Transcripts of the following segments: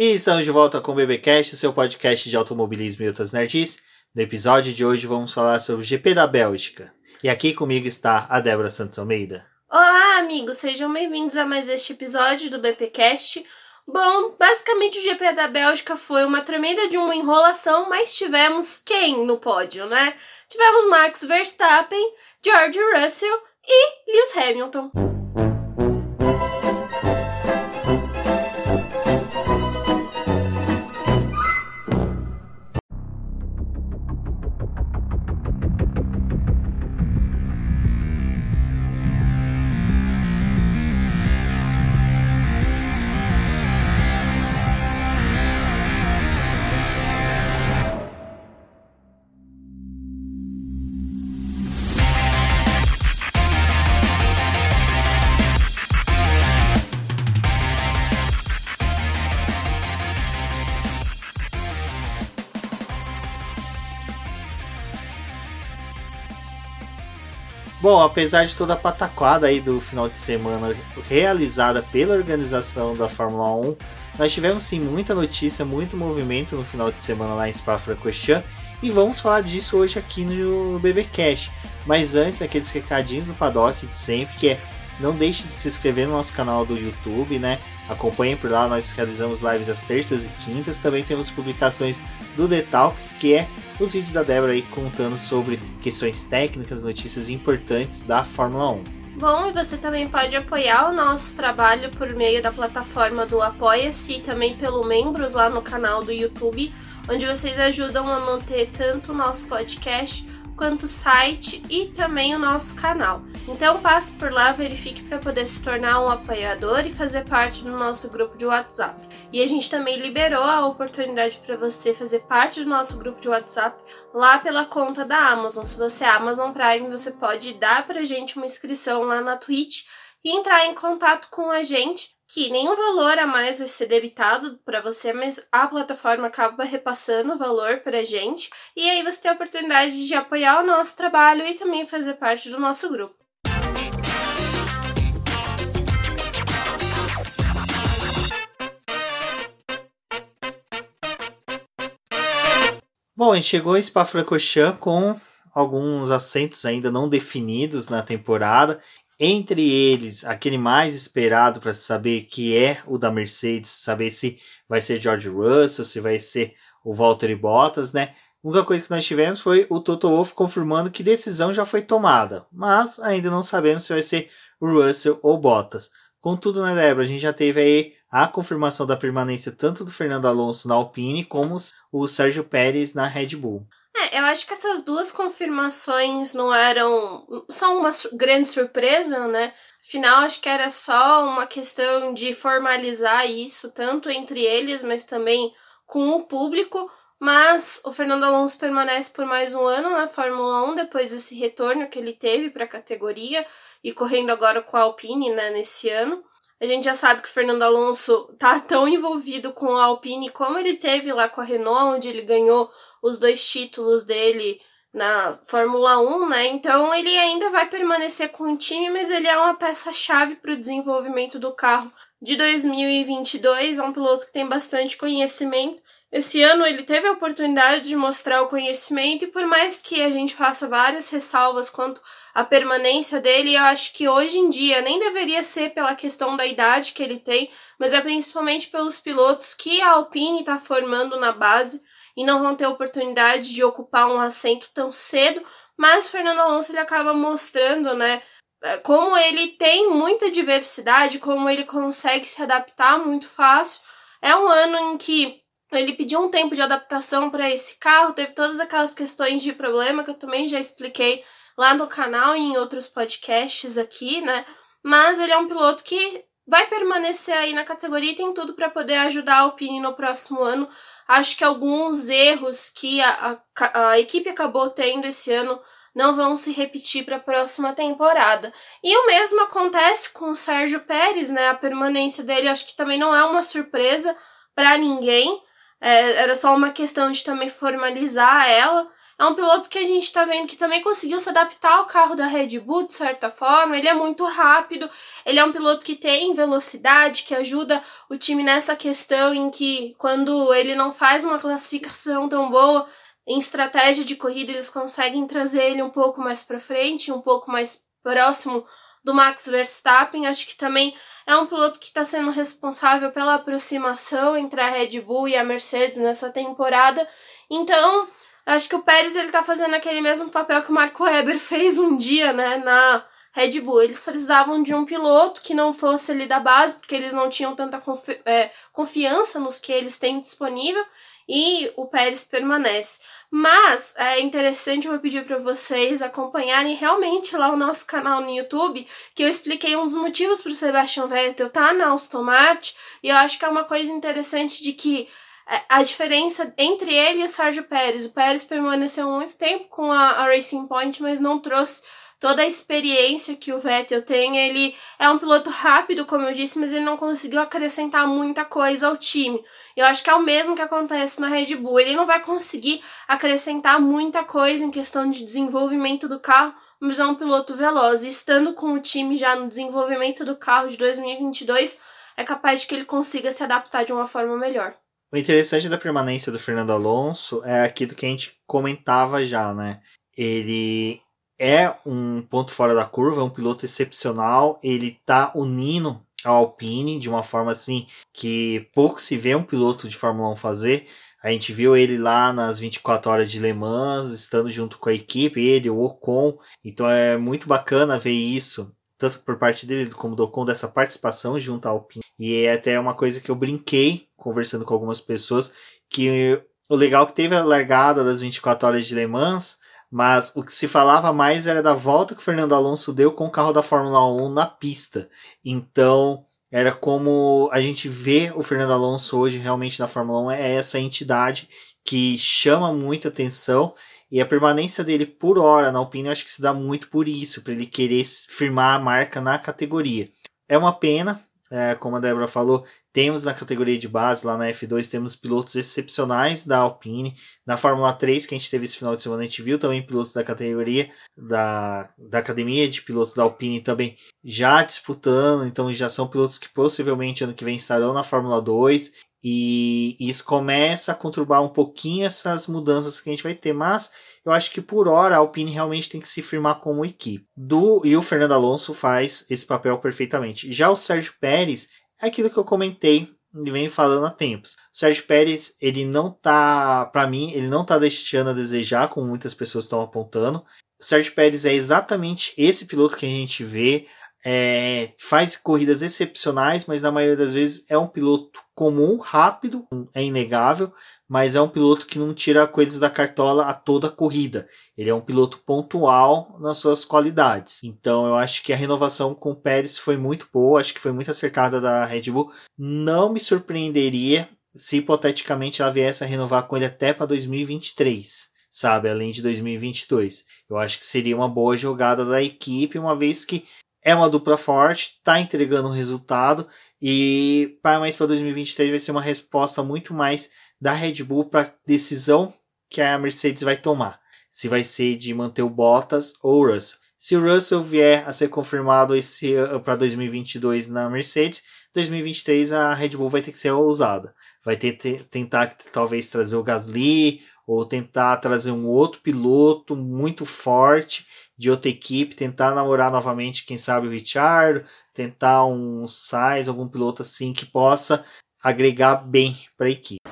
E estamos de volta com o BBcast, seu podcast de automobilismo e outras nerds. No episódio de hoje vamos falar sobre o GP da Bélgica. E aqui comigo está a Débora Santos Almeida. Olá, amigos, sejam bem-vindos a mais este episódio do BPcast. Bom, basicamente o GP da Bélgica foi uma tremenda de uma enrolação, mas tivemos quem no pódio, né? Tivemos Max Verstappen, George Russell e Lewis Hamilton. Bom, apesar de toda a pataquada aí do final de semana realizada pela organização da Fórmula 1, nós tivemos sim muita notícia, muito movimento no final de semana lá em Spa-Francorchamps e vamos falar disso hoje aqui no BBcast. Mas antes, aqueles recadinhos do paddock de sempre, que é não deixe de se inscrever no nosso canal do YouTube, né? Acompanhem por lá, nós realizamos lives às terças e quintas. Também temos publicações do The Talks, que é os vídeos da Débora aí contando sobre questões técnicas, notícias importantes da Fórmula 1. Bom, e você também pode apoiar o nosso trabalho por meio da plataforma do Apoia-se e também pelo membros lá no canal do YouTube, onde vocês ajudam a manter tanto o nosso podcast quanto o site e também o nosso canal. Então passe por lá, verifique para poder se tornar um apoiador e fazer parte do nosso grupo de WhatsApp. E a gente também liberou a oportunidade para você fazer parte do nosso grupo de WhatsApp lá pela conta da Amazon. Se você é Amazon Prime, você pode dar pra gente uma inscrição lá na Twitch e entrar em contato com a gente que nenhum valor a mais vai ser debitado para você, mas a plataforma acaba repassando o valor para a gente. E aí você tem a oportunidade de apoiar o nosso trabalho e também fazer parte do nosso grupo. Bom, a gente chegou em Spa-Francorchamps com alguns assentos ainda não definidos na temporada entre eles, aquele mais esperado para saber que é o da Mercedes, saber se vai ser George Russell, se vai ser o Valtteri Bottas, né? A única coisa que nós tivemos foi o Toto Wolff confirmando que decisão já foi tomada, mas ainda não sabemos se vai ser o Russell ou Bottas. Contudo, né, Débora, a gente já teve aí a confirmação da permanência tanto do Fernando Alonso na Alpine como o Sérgio Pérez na Red Bull. É, eu acho que essas duas confirmações não eram só uma grande surpresa, né? Afinal, acho que era só uma questão de formalizar isso, tanto entre eles, mas também com o público. Mas o Fernando Alonso permanece por mais um ano na Fórmula 1 depois desse retorno que ele teve para a categoria e correndo agora com a Alpine né, nesse ano. A gente já sabe que o Fernando Alonso tá tão envolvido com a Alpine como ele teve lá com a Renault, onde ele ganhou os dois títulos dele na Fórmula 1, né? Então ele ainda vai permanecer com o time, mas ele é uma peça-chave para o desenvolvimento do carro de 2022. É um piloto que tem bastante conhecimento esse ano ele teve a oportunidade de mostrar o conhecimento e por mais que a gente faça várias ressalvas quanto à permanência dele, eu acho que hoje em dia nem deveria ser pela questão da idade que ele tem, mas é principalmente pelos pilotos que a Alpine está formando na base e não vão ter oportunidade de ocupar um assento tão cedo, mas o Fernando Alonso ele acaba mostrando, né, eh, como ele tem muita diversidade, como ele consegue se adaptar muito fácil. É um ano em que ele pediu um tempo de adaptação para esse carro, teve todas aquelas questões de problema que eu também já expliquei lá no canal e em outros podcasts aqui, né? Mas ele é um piloto que vai permanecer aí na categoria e tem tudo para poder ajudar a Alpine no próximo ano. Acho que alguns erros que a, a, a equipe acabou tendo esse ano não vão se repetir para a próxima temporada. E o mesmo acontece com o Sérgio Pérez, né? A permanência dele acho que também não é uma surpresa para ninguém. É, era só uma questão de também formalizar ela. é um piloto que a gente está vendo que também conseguiu se adaptar ao carro da Red Bull de certa forma. Ele é muito rápido, ele é um piloto que tem velocidade, que ajuda o time nessa questão em que quando ele não faz uma classificação tão boa em estratégia de corrida, eles conseguem trazer ele um pouco mais para frente, um pouco mais próximo do Max Verstappen. Acho que também é um piloto que está sendo responsável pela aproximação entre a Red Bull e a Mercedes nessa temporada. Então, Acho que o Pérez ele tá fazendo aquele mesmo papel que o Marco Weber fez um dia, né, na Red Bull. Eles precisavam de um piloto que não fosse ali da base, porque eles não tinham tanta confi é, confiança nos que eles têm disponível, e o Pérez permanece. Mas é interessante, eu pedir para vocês acompanharem realmente lá o nosso canal no YouTube, que eu expliquei um dos motivos para o Sebastian Vettel estar tá na Aston Martin, e eu acho que é uma coisa interessante de que é, a diferença entre ele e o Sérgio Pérez. O Pérez permaneceu muito tempo com a, a, Racing Point, mas não trouxe toda a experiência que o Vettel tem. Ele é um piloto rápido, como eu disse, mas ele não conseguiu acrescentar muita coisa ao time. Eu acho que é o mesmo que acontece na Red Bull. Ele não vai conseguir acrescentar muita coisa em questão de desenvolvimento do carro, mas é um piloto veloz. E estando com o time já no desenvolvimento do carro de 2022, é capaz de que ele consiga se adaptar de uma forma melhor. O interessante da permanência do Fernando Alonso é aquilo que a gente comentava já, né? Ele é um ponto fora da curva, é um piloto excepcional, ele tá unindo a Alpine de uma forma assim que pouco se vê um piloto de Fórmula 1 fazer. A gente viu ele lá nas 24 horas de Le Mans, estando junto com a equipe, ele, o Ocon. Então é muito bacana ver isso tanto por parte dele como do Ocon, dessa participação junto à Alpine. E é até uma coisa que eu brinquei conversando com algumas pessoas, que o legal é que teve a largada das 24 horas de Le Mans, mas o que se falava mais era da volta que o Fernando Alonso deu com o carro da Fórmula 1 na pista. Então, era como a gente vê o Fernando Alonso hoje realmente na Fórmula 1 é essa entidade que chama muita atenção e a permanência dele por hora na Alpine eu acho que se dá muito por isso, para ele querer firmar a marca na categoria. É uma pena, é, como a Débora falou, temos na categoria de base, lá na F2, temos pilotos excepcionais da Alpine. Na Fórmula 3, que a gente teve esse final de semana, a gente viu também pilotos da categoria, da, da academia de pilotos da Alpine também já disputando. Então já são pilotos que possivelmente ano que vem estarão na Fórmula 2. E isso começa a conturbar um pouquinho essas mudanças que a gente vai ter, mas eu acho que por hora a Alpine realmente tem que se firmar como equipe. Do e o Fernando Alonso faz esse papel perfeitamente. Já o Sérgio Pérez é aquilo que eu comentei e venho falando há tempos. O Sérgio Pérez, ele não tá, para mim, ele não tá deixando a desejar, como muitas pessoas estão apontando. O Sérgio Pérez é exatamente esse piloto que a gente vê é, faz corridas excepcionais, mas na maioria das vezes é um piloto comum, rápido, é inegável, mas é um piloto que não tira coisas da cartola a toda corrida. Ele é um piloto pontual nas suas qualidades. Então eu acho que a renovação com o Pérez foi muito boa, acho que foi muito acertada da Red Bull. Não me surpreenderia se hipoteticamente ela viesse a renovar com ele até para 2023 sabe? Além de 2022. Eu acho que seria uma boa jogada da equipe, uma vez que é uma dupla forte, está entregando um resultado e para mais para 2023 vai ser uma resposta muito mais da Red Bull para decisão que a Mercedes vai tomar. Se vai ser de manter o Bottas ou o Russell. Se o Russell vier a ser confirmado esse para 2022 na Mercedes, 2023 a Red Bull vai ter que ser ousada. Vai ter, ter tentar talvez trazer o Gasly ou tentar trazer um outro piloto muito forte de outra equipe, tentar namorar novamente, quem sabe o Richard, tentar um Sainz, algum piloto assim que possa agregar bem para a equipe.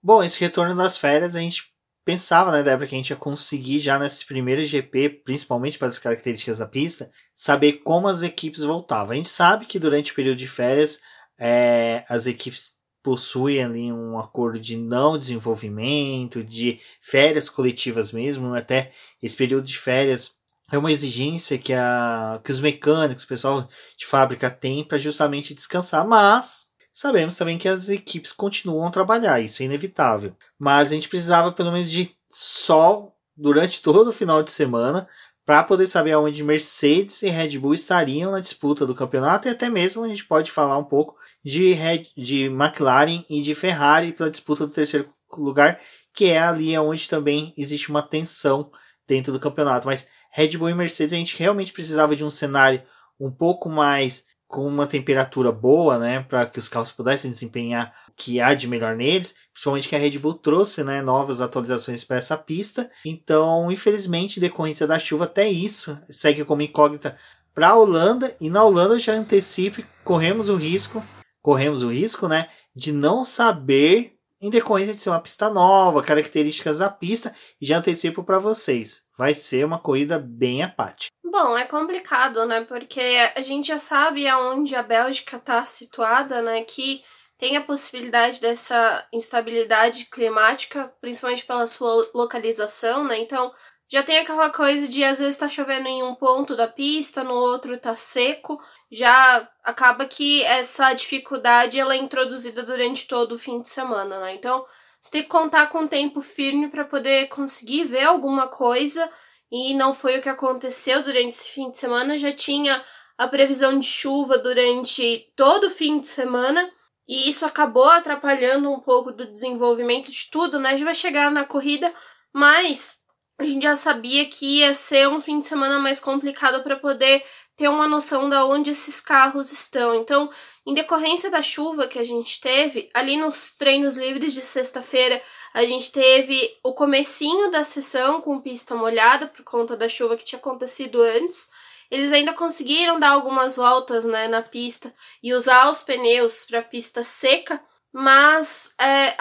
Bom, esse retorno das férias a gente pensava, né, Débora, que a gente ia conseguir já nesse primeiro GP, principalmente pelas características da pista, saber como as equipes voltavam. A gente sabe que durante o período de férias é, as equipes possui ali um acordo de não desenvolvimento, de férias coletivas mesmo, até esse período de férias é uma exigência que, a, que os mecânicos, o pessoal de fábrica tem para justamente descansar, mas sabemos também que as equipes continuam a trabalhar, isso é inevitável. Mas a gente precisava pelo menos de sol durante todo o final de semana para poder saber aonde Mercedes e Red Bull estariam na disputa do campeonato e até mesmo a gente pode falar um pouco de, Red, de McLaren e de Ferrari pela disputa do terceiro lugar, que é ali onde também existe uma tensão dentro do campeonato. Mas Red Bull e Mercedes a gente realmente precisava de um cenário um pouco mais com uma temperatura boa, né, para que os carros pudessem desempenhar que há de melhor neles, principalmente que a Red Bull trouxe, né, novas atualizações para essa pista. Então, infelizmente, decorrência da chuva até isso segue como incógnita para a Holanda e na Holanda já antecipe, corremos o risco, corremos o risco, né, de não saber em decorrência de ser uma pista nova, características da pista, e já antecipo para vocês, vai ser uma corrida bem apática. Bom, é complicado, né? Porque a gente já sabe aonde a Bélgica está situada, né? Que tem a possibilidade dessa instabilidade climática, principalmente pela sua localização, né? Então, já tem aquela coisa de às vezes tá chovendo em um ponto da pista, no outro tá seco. Já acaba que essa dificuldade ela é introduzida durante todo o fim de semana, né? Então, você tem que contar com tempo firme para poder conseguir ver alguma coisa e não foi o que aconteceu durante esse fim de semana. Já tinha a previsão de chuva durante todo o fim de semana e isso acabou atrapalhando um pouco do desenvolvimento de tudo, né? A gente vai chegar na corrida, mas a gente já sabia que ia ser um fim de semana mais complicado para poder ter uma noção de onde esses carros estão. Então, em decorrência da chuva que a gente teve, ali nos treinos livres de sexta-feira, a gente teve o comecinho da sessão com pista molhada por conta da chuva que tinha acontecido antes. Eles ainda conseguiram dar algumas voltas né, na pista e usar os pneus para pista seca, mas é,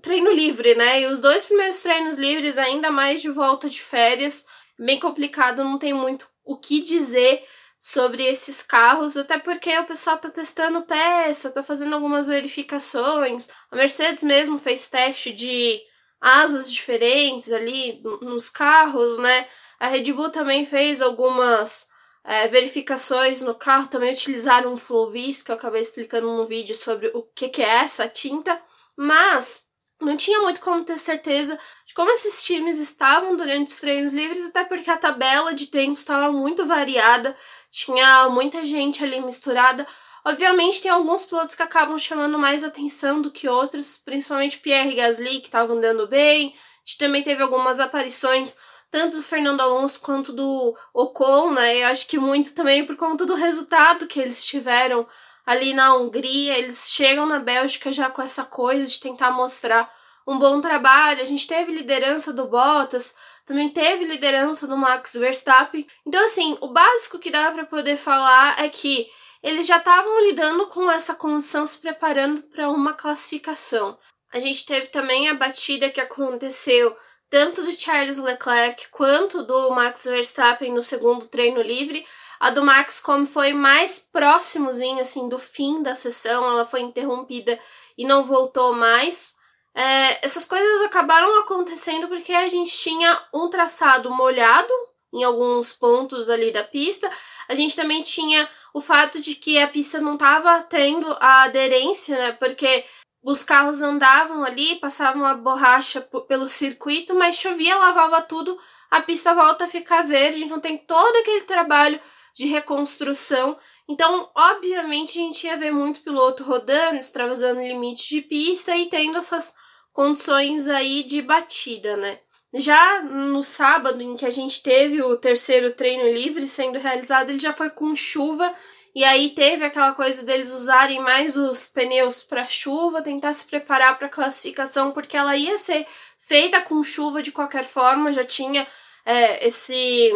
treino livre, né? E os dois primeiros treinos livres, ainda mais de volta de férias, bem complicado, não tem muito o que dizer sobre esses carros, até porque o pessoal tá testando peça, tá fazendo algumas verificações. A Mercedes mesmo fez teste de asas diferentes ali nos carros, né? A Red Bull também fez algumas é, verificações no carro, também utilizaram um Flowvis, que eu acabei explicando no vídeo sobre o que, que é essa tinta. Mas não tinha muito como ter certeza de como esses times estavam durante os treinos livres, até porque a tabela de tempo estava muito variada, tinha muita gente ali misturada. Obviamente, tem alguns pilotos que acabam chamando mais atenção do que outros, principalmente Pierre Gasly, que estava andando bem. A gente também teve algumas aparições, tanto do Fernando Alonso quanto do Ocon, né? Eu acho que muito também por conta do resultado que eles tiveram ali na Hungria, eles chegam na Bélgica já com essa coisa de tentar mostrar um bom trabalho. A gente teve liderança do Bottas, também teve liderança do Max Verstappen. Então, assim, o básico que dá para poder falar é que eles já estavam lidando com essa condição, se preparando para uma classificação. A gente teve também a batida que aconteceu tanto do Charles Leclerc quanto do Max Verstappen no segundo treino livre. A do Max, como foi mais próximozinho assim do fim da sessão, ela foi interrompida e não voltou mais. É, essas coisas acabaram acontecendo porque a gente tinha um traçado molhado em alguns pontos ali da pista. A gente também tinha o fato de que a pista não estava tendo a aderência, né? Porque os carros andavam ali, passavam a borracha pelo circuito, mas chovia, lavava tudo, a pista volta a ficar verde, então tem todo aquele trabalho de reconstrução. Então, obviamente, a gente ia ver muito piloto rodando, extravasando limite de pista e tendo essas condições aí de batida, né? Já no sábado, em que a gente teve o terceiro treino livre sendo realizado, ele já foi com chuva. E aí teve aquela coisa deles usarem mais os pneus para chuva, tentar se preparar para a classificação, porque ela ia ser feita com chuva de qualquer forma, já tinha é, esse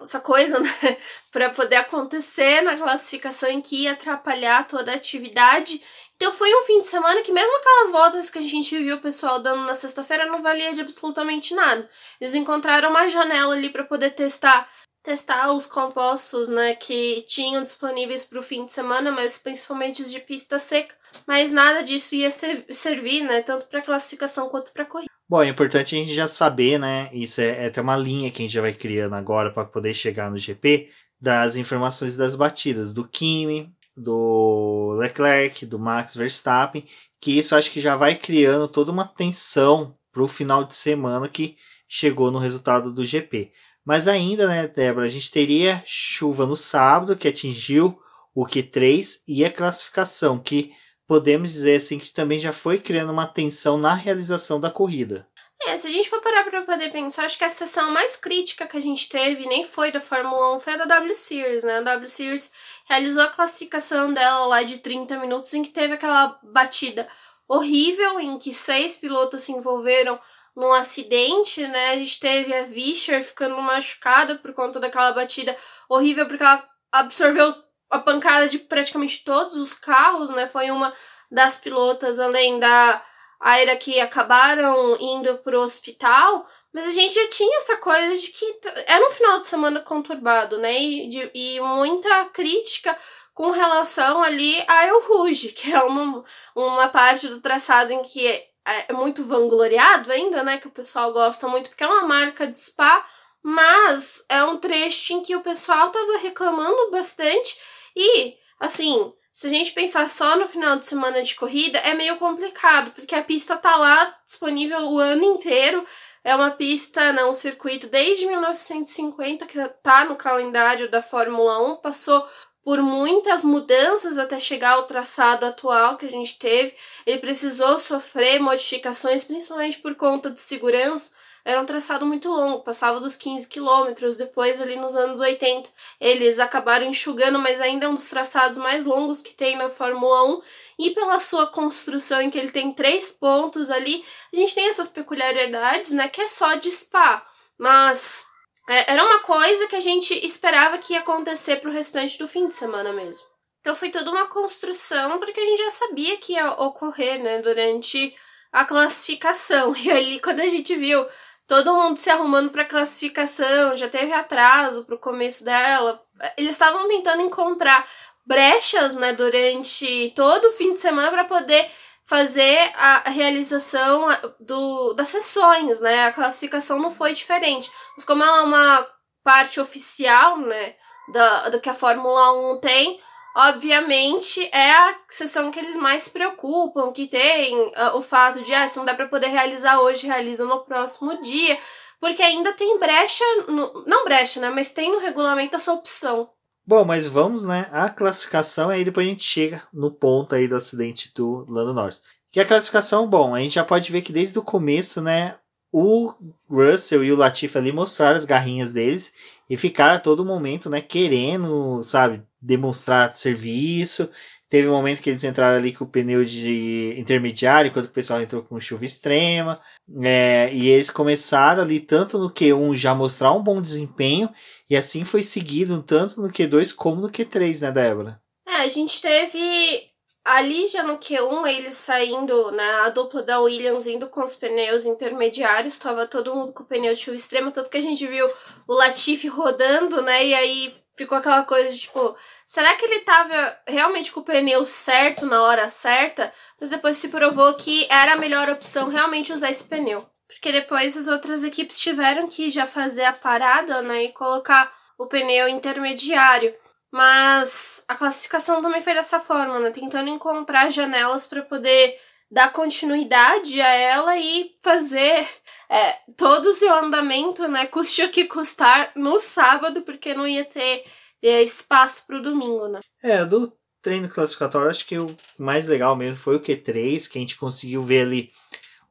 essa coisa, né, para poder acontecer na classificação em que ia atrapalhar toda a atividade. Então foi um fim de semana que mesmo aquelas voltas que a gente viu o pessoal dando na sexta-feira não valia de absolutamente nada. Eles encontraram uma janela ali para poder testar testar os compostos, né, que tinham disponíveis para o fim de semana, mas principalmente os de pista seca. Mas nada disso ia ser, servir, né, tanto para classificação quanto para corrida. Bom, é importante a gente já saber, né? Isso é, é até uma linha que a gente já vai criando agora para poder chegar no GP das informações das batidas do Kimi, do Leclerc, do Max Verstappen, que isso acho que já vai criando toda uma tensão para o final de semana que chegou no resultado do GP. Mas ainda, né, Débora, a gente teria chuva no sábado que atingiu o Q3 e a classificação que podemos dizer assim que também já foi criando uma tensão na realização da corrida. É, se a gente for parar pra poder pensar, acho que a sessão mais crítica que a gente teve nem foi da Fórmula 1, foi a da W Series, né? A W Series realizou a classificação dela lá de 30 minutos, em que teve aquela batida horrível, em que seis pilotos se envolveram num acidente, né? A gente teve a Vischer ficando machucada por conta daquela batida horrível, porque ela absorveu a pancada de praticamente todos os carros, né? Foi uma das pilotas, além da Aira, que acabaram indo pro hospital, mas a gente já tinha essa coisa de que era um final de semana conturbado, né? E, de, e muita crítica com relação ali a El Rouge, que é uma, uma parte do traçado em que é, é muito vangloriado ainda, né? Que o pessoal gosta muito, porque é uma marca de spa, mas é um trecho em que o pessoal tava reclamando bastante e, assim, se a gente pensar só no final de semana de corrida, é meio complicado, porque a pista tá lá disponível o ano inteiro. É uma pista, não, um circuito desde 1950 que tá no calendário da Fórmula 1, passou por muitas mudanças até chegar ao traçado atual que a gente teve. Ele precisou sofrer modificações, principalmente por conta de segurança era um traçado muito longo, passava dos 15 quilômetros. Depois, ali nos anos 80, eles acabaram enxugando, mas ainda é um dos traçados mais longos que tem na Fórmula 1. E pela sua construção, em que ele tem três pontos ali, a gente tem essas peculiaridades, né, que é só de Spa. Mas era uma coisa que a gente esperava que ia acontecer pro restante do fim de semana mesmo. Então foi toda uma construção, porque a gente já sabia que ia ocorrer, né, durante a classificação. E ali, quando a gente viu todo mundo se arrumando para classificação, já teve atraso pro começo dela. Eles estavam tentando encontrar brechas, né, durante todo o fim de semana para poder fazer a realização do, das sessões, né? A classificação não foi diferente. Mas como ela é uma parte oficial, né, da, do que a Fórmula 1 tem, obviamente, é a sessão que eles mais preocupam, que tem uh, o fato de, ah, se não dá para poder realizar hoje, realiza no próximo dia, porque ainda tem brecha, no, não brecha, né, mas tem no regulamento essa opção. Bom, mas vamos, né, a classificação, aí depois a gente chega no ponto aí do acidente do Lando Norris. Que a classificação, bom, a gente já pode ver que desde o começo, né, o Russell e o Latifi ali mostraram as garrinhas deles e ficaram a todo momento, né, querendo, sabe, demonstrar serviço. Teve um momento que eles entraram ali com o pneu de intermediário, enquanto o pessoal entrou com chuva extrema. É, e eles começaram ali, tanto no Q1, já mostrar um bom desempenho, e assim foi seguido tanto no Q2 como no Q3, né, Débora? É, a gente teve ali já no Q1, eles saindo, né, a dupla da Williams indo com os pneus intermediários, tava todo mundo com o pneu de chuva extrema, tanto que a gente viu o Latifi rodando, né, e aí ficou aquela coisa de, tipo, será que ele tava realmente com o pneu certo na hora certa? Mas depois se provou que era a melhor opção realmente usar esse pneu. Porque depois as outras equipes tiveram que já fazer a parada, né, e colocar o pneu intermediário. Mas a classificação também foi dessa forma, né, tentando encontrar janelas para poder dar continuidade a ela e fazer é, todo o seu andamento, né, custe o que custar no sábado, porque não ia ter é, espaço para o domingo, né? É, do treino classificatório, acho que o mais legal mesmo foi o Q3, que a gente conseguiu ver ali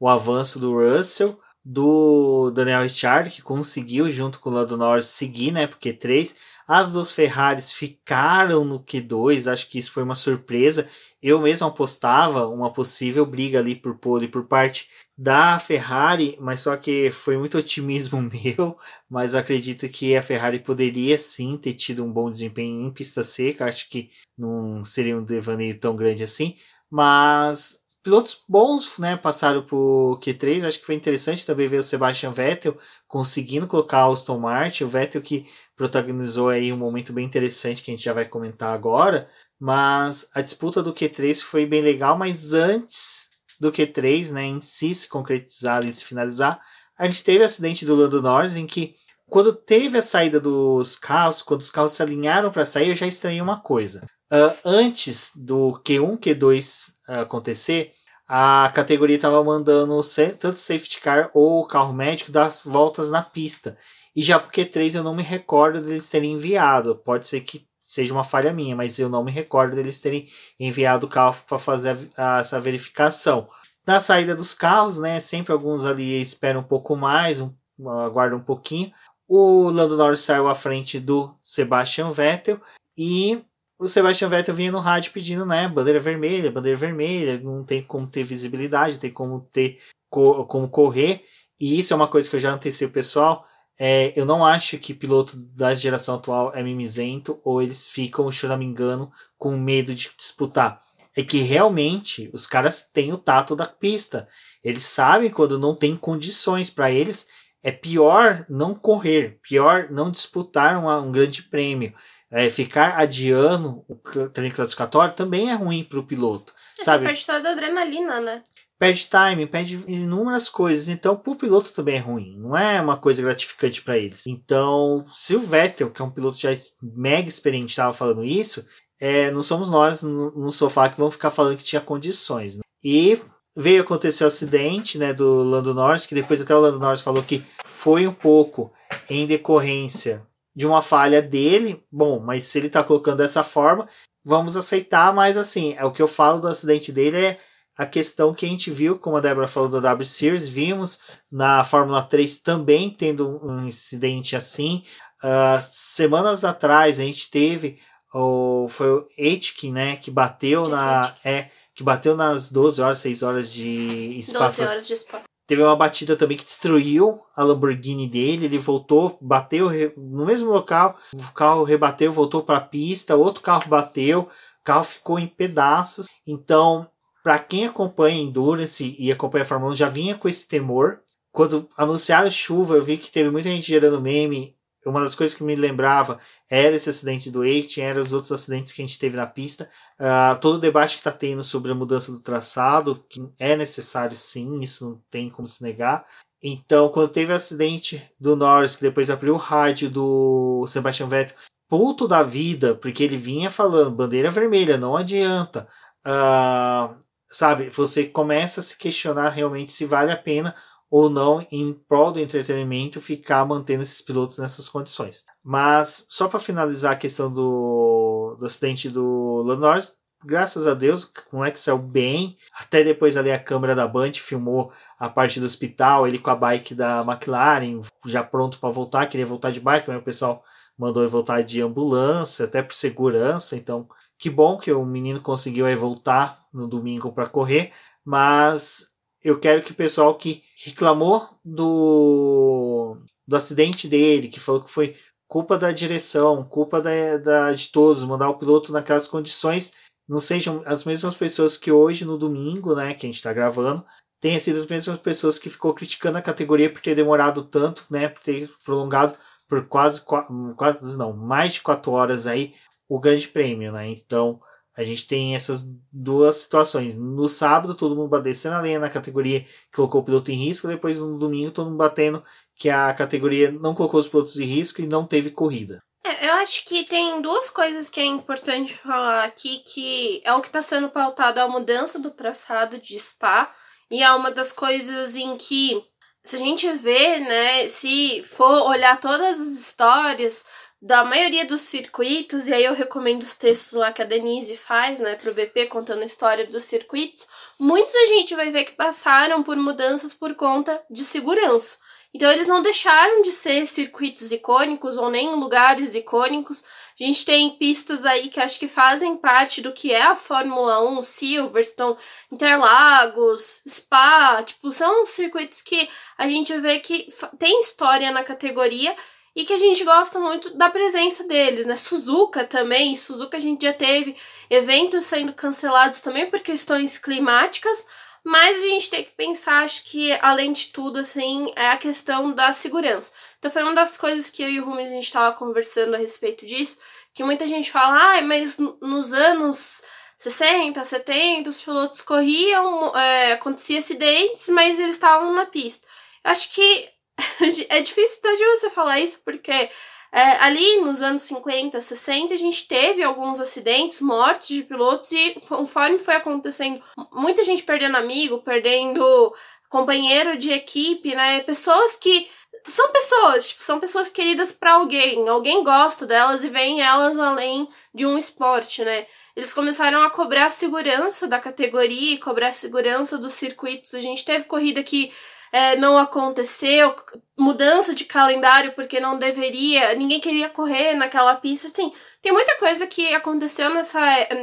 o avanço do Russell, do Daniel Ricciardo, que conseguiu, junto com o Lando Norris, seguir, né, pro Q3. As duas Ferraris ficaram no Q2, acho que isso foi uma surpresa. Eu mesmo apostava uma possível briga ali por pole por parte da Ferrari, mas só que foi muito otimismo meu, mas acredito que a Ferrari poderia sim ter tido um bom desempenho em pista seca, acho que não seria um devaneio tão grande assim, mas pilotos bons, né, passaram por Q3, acho que foi interessante também ver o Sebastian Vettel conseguindo colocar o Aston Martin, o Vettel que protagonizou aí um momento bem interessante que a gente já vai comentar agora, mas a disputa do Q3 foi bem legal, mas antes do Q3, né, em si se concretizar e se finalizar, a gente teve o acidente do Lando Norris em que quando teve a saída dos carros, quando os carros se alinharam para sair, eu já estranhei uma coisa. Uh, antes do Q1, Q2 uh, acontecer, a categoria estava mandando tanto safety car ou carro médico dar voltas na pista. E já porque Q3 eu não me recordo deles terem enviado. Pode ser que seja uma falha minha, mas eu não me recordo deles terem enviado o carro para fazer a, a, essa verificação. Na saída dos carros, né? Sempre alguns ali esperam um pouco mais, um, aguardam um pouquinho. O Lando Norris saiu à frente do Sebastian Vettel e o Sebastian Vettel vinha no rádio pedindo, né, bandeira vermelha, bandeira vermelha, não tem como ter visibilidade, tem como ter como correr. E isso é uma coisa que eu já antecipei pessoal. É, eu não acho que piloto da geração atual é mimizento ou eles ficam, se eu não me engano, com medo de disputar. É que realmente os caras têm o tato da pista. Eles sabem quando não tem condições para eles. É pior não correr, pior não disputar uma, um grande prêmio. É, ficar adiando o treino classificatório também é ruim para o piloto. Você sabe? perde toda a adrenalina, né? perde time, perde inúmeras coisas. Então, para o piloto também é ruim. Não é uma coisa gratificante para eles. Então, se o Vettel, que é um piloto já mega experiente, estava falando isso, é, não somos nós no, no, sofá que vamos ficar falando que tinha condições. Né? E veio acontecer o acidente né, do Lando Norris, que depois até o Lando Norris falou que foi um pouco em decorrência de uma falha dele. Bom, mas se ele está colocando dessa forma, vamos aceitar. Mas assim, é o que eu falo do acidente dele é a questão que a gente viu, como a Débora falou da W Series, vimos na Fórmula 3 também tendo um incidente assim. Uh, semanas atrás a gente teve o foi o Aitken, né, que bateu na é que bateu nas 12 horas, 6 horas de espaço. 12 horas de Spa. Teve uma batida também que destruiu a Lamborghini dele. Ele voltou, bateu no mesmo local. O carro rebateu, voltou para a pista. Outro carro bateu. O carro ficou em pedaços. Então, para quem acompanha Endurance e acompanha a Fórmula 1 já vinha com esse temor. Quando anunciaram chuva, eu vi que teve muita gente gerando meme. Uma das coisas que me lembrava era esse acidente do Eight, era os outros acidentes que a gente teve na pista. Uh, todo o debate que está tendo sobre a mudança do traçado, que é necessário sim, isso não tem como se negar. Então, quando teve o acidente do Norris, que depois abriu o rádio do Sebastian Vettel, puto da vida, porque ele vinha falando bandeira vermelha, não adianta. Uh, sabe, você começa a se questionar realmente se vale a pena ou não, em prol do entretenimento, ficar mantendo esses pilotos nessas condições. Mas, só para finalizar a questão do, do acidente do Lando graças a Deus, o moleque saiu bem. Até depois ali a câmera da Band filmou a parte do hospital, ele com a bike da McLaren, já pronto para voltar, queria voltar de bike, mas o pessoal mandou ele voltar de ambulância, até por segurança, então que bom que o menino conseguiu aí voltar no domingo para correr, mas eu quero que o pessoal que reclamou do, do acidente dele, que falou que foi culpa da direção, culpa da, da, de todos, mandar o piloto naquelas condições, não sejam as mesmas pessoas que hoje, no domingo, né, que a gente está gravando, tenha sido as mesmas pessoas que ficou criticando a categoria por ter demorado tanto, né, por ter prolongado por quase, quase não, mais de quatro horas aí o grande prêmio, né? Então a gente tem essas duas situações. No sábado, todo mundo descendo a lenha na categoria que colocou o piloto em risco, depois no domingo, todo mundo batendo que a categoria não colocou os pilotos em risco e não teve corrida. É, eu acho que tem duas coisas que é importante falar aqui, que é o que está sendo pautado a mudança do traçado de Spa, e é uma das coisas em que, se a gente vê, né, se for olhar todas as histórias, da maioria dos circuitos, e aí eu recomendo os textos lá que a Denise faz, né, pro BP, contando a história dos circuitos, muitos a gente vai ver que passaram por mudanças por conta de segurança. Então eles não deixaram de ser circuitos icônicos ou nem lugares icônicos. A gente tem pistas aí que acho que fazem parte do que é a Fórmula 1, Silverstone, Interlagos, Spa, tipo, são circuitos que a gente vê que tem história na categoria e que a gente gosta muito da presença deles, né? Suzuka também, Suzuka a gente já teve eventos sendo cancelados também por questões climáticas, mas a gente tem que pensar, acho que além de tudo, assim, é a questão da segurança. Então foi uma das coisas que eu e o Rumi a gente estava conversando a respeito disso, que muita gente fala, ah, mas nos anos 60, 70, os pilotos corriam, é, acontecia acidentes, mas eles estavam na pista. Eu acho que é difícil até de você falar isso, porque é, ali nos anos 50, 60, a gente teve alguns acidentes, mortes de pilotos, e conforme foi acontecendo, muita gente perdendo amigo, perdendo companheiro de equipe, né? Pessoas que. São pessoas, tipo, são pessoas queridas para alguém. Alguém gosta delas e vem elas além de um esporte, né? eles começaram a cobrar a segurança da categoria, cobrar a segurança dos circuitos. A gente teve corrida que é, não aconteceu, mudança de calendário porque não deveria, ninguém queria correr naquela pista, assim, tem muita coisa que aconteceu nessa,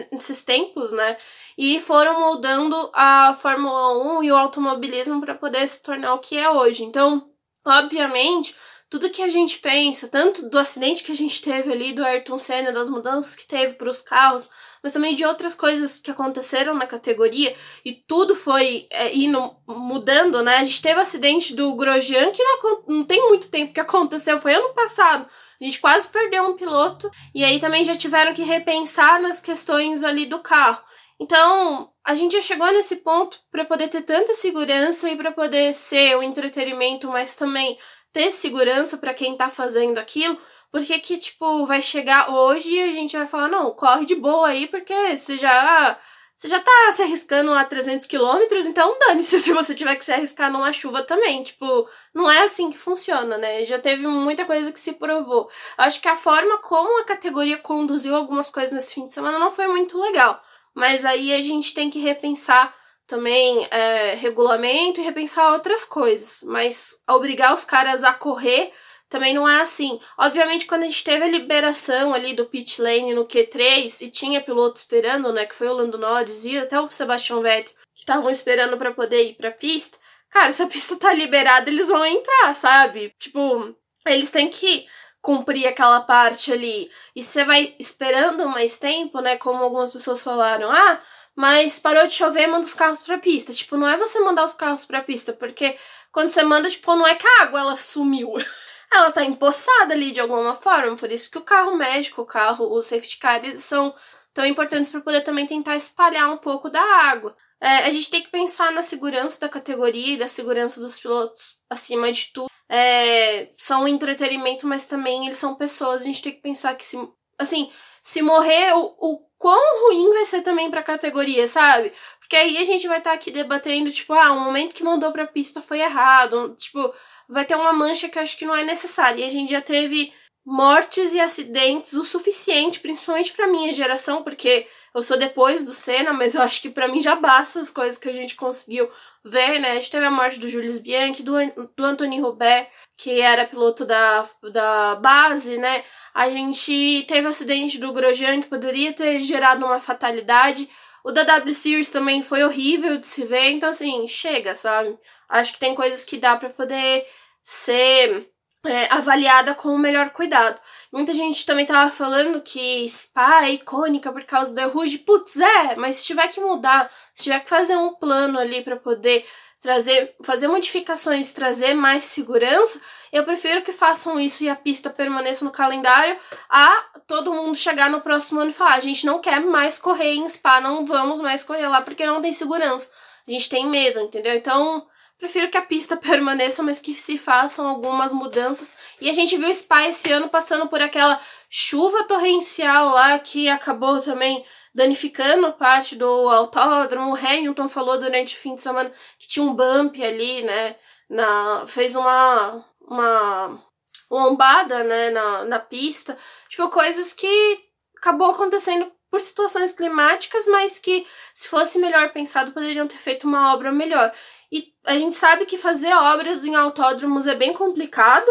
nesses tempos, né? E foram moldando a Fórmula 1 e o automobilismo para poder se tornar o que é hoje. Então, obviamente, tudo que a gente pensa, tanto do acidente que a gente teve ali do Ayrton Senna, das mudanças que teve para os carros, mas também de outras coisas que aconteceram na categoria e tudo foi é, indo mudando, né? A gente teve o acidente do Grosjean, que não, não tem muito tempo que aconteceu, foi ano passado. A gente quase perdeu um piloto e aí também já tiveram que repensar nas questões ali do carro. Então, a gente já chegou nesse ponto para poder ter tanta segurança e para poder ser o entretenimento, mas também ter segurança para quem tá fazendo aquilo, porque que, tipo, vai chegar hoje e a gente vai falar, não, corre de boa aí, porque você já. Você já tá se arriscando a 300 quilômetros, então dane-se se você tiver que se arriscar numa chuva também. Tipo, não é assim que funciona, né? Já teve muita coisa que se provou. Acho que a forma como a categoria conduziu algumas coisas nesse fim de semana não foi muito legal. Mas aí a gente tem que repensar também é, regulamento e repensar outras coisas. Mas obrigar os caras a correr também não é assim. Obviamente, quando a gente teve a liberação ali do pit lane no Q3 e tinha piloto esperando, né, que foi o Lando Norris e até o Sebastian Vettel, que estavam esperando para poder ir pra pista, cara, se a pista tá liberada, eles vão entrar, sabe? Tipo, eles têm que cumprir aquela parte ali. E você vai esperando mais tempo, né, como algumas pessoas falaram, ah, mas parou de chover, manda os carros pra pista. Tipo, não é você mandar os carros pra pista, porque quando você manda, tipo, não é que a água ela sumiu. ela tá empoçada ali de alguma forma. Por isso que o carro médico, o carro, o safety car, são tão importantes para poder também tentar espalhar um pouco da água. É, a gente tem que pensar na segurança da categoria e da segurança dos pilotos acima de tudo. É, são entretenimento, mas também eles são pessoas. A gente tem que pensar que se, assim, se morrer, o, o quão ruim vai ser também pra categoria, sabe? Porque aí a gente vai estar tá aqui debatendo, tipo, ah, o momento que mandou pra pista foi errado. Tipo, vai ter uma mancha que eu acho que não é necessária. E a gente já teve mortes e acidentes o suficiente, principalmente pra minha geração, porque eu sou depois do Senna, mas eu acho que para mim já basta as coisas que a gente conseguiu ver, né? A gente teve a morte do Julius Bianchi, do, do Anthony Robert, que era piloto da, da base, né? A gente teve o acidente do Grosjean, que poderia ter gerado uma fatalidade. O da W Series também foi horrível de se ver, então assim, chega, sabe? Acho que tem coisas que dá para poder ser é, avaliada com o melhor cuidado. Muita gente também tava falando que Spa é icônica por causa do Rouge. Putz, é, mas se tiver que mudar, se tiver que fazer um plano ali para poder trazer, fazer modificações, trazer mais segurança, eu prefiro que façam isso e a pista permaneça no calendário a todo mundo chegar no próximo ano e falar: a gente não quer mais correr em Spa, não vamos mais correr lá porque não tem segurança. A gente tem medo, entendeu? Então, prefiro que a pista permaneça, mas que se façam algumas mudanças. E a gente viu o Spa esse ano passando por aquela chuva torrencial lá que acabou também danificando parte do autódromo. O Hamilton falou durante o fim de semana que tinha um bump ali, né? Na, fez uma, uma lombada, né, na, na pista. Tipo, coisas que acabou acontecendo por situações climáticas, mas que, se fosse melhor pensado, poderiam ter feito uma obra melhor. E a gente sabe que fazer obras em autódromos é bem complicado.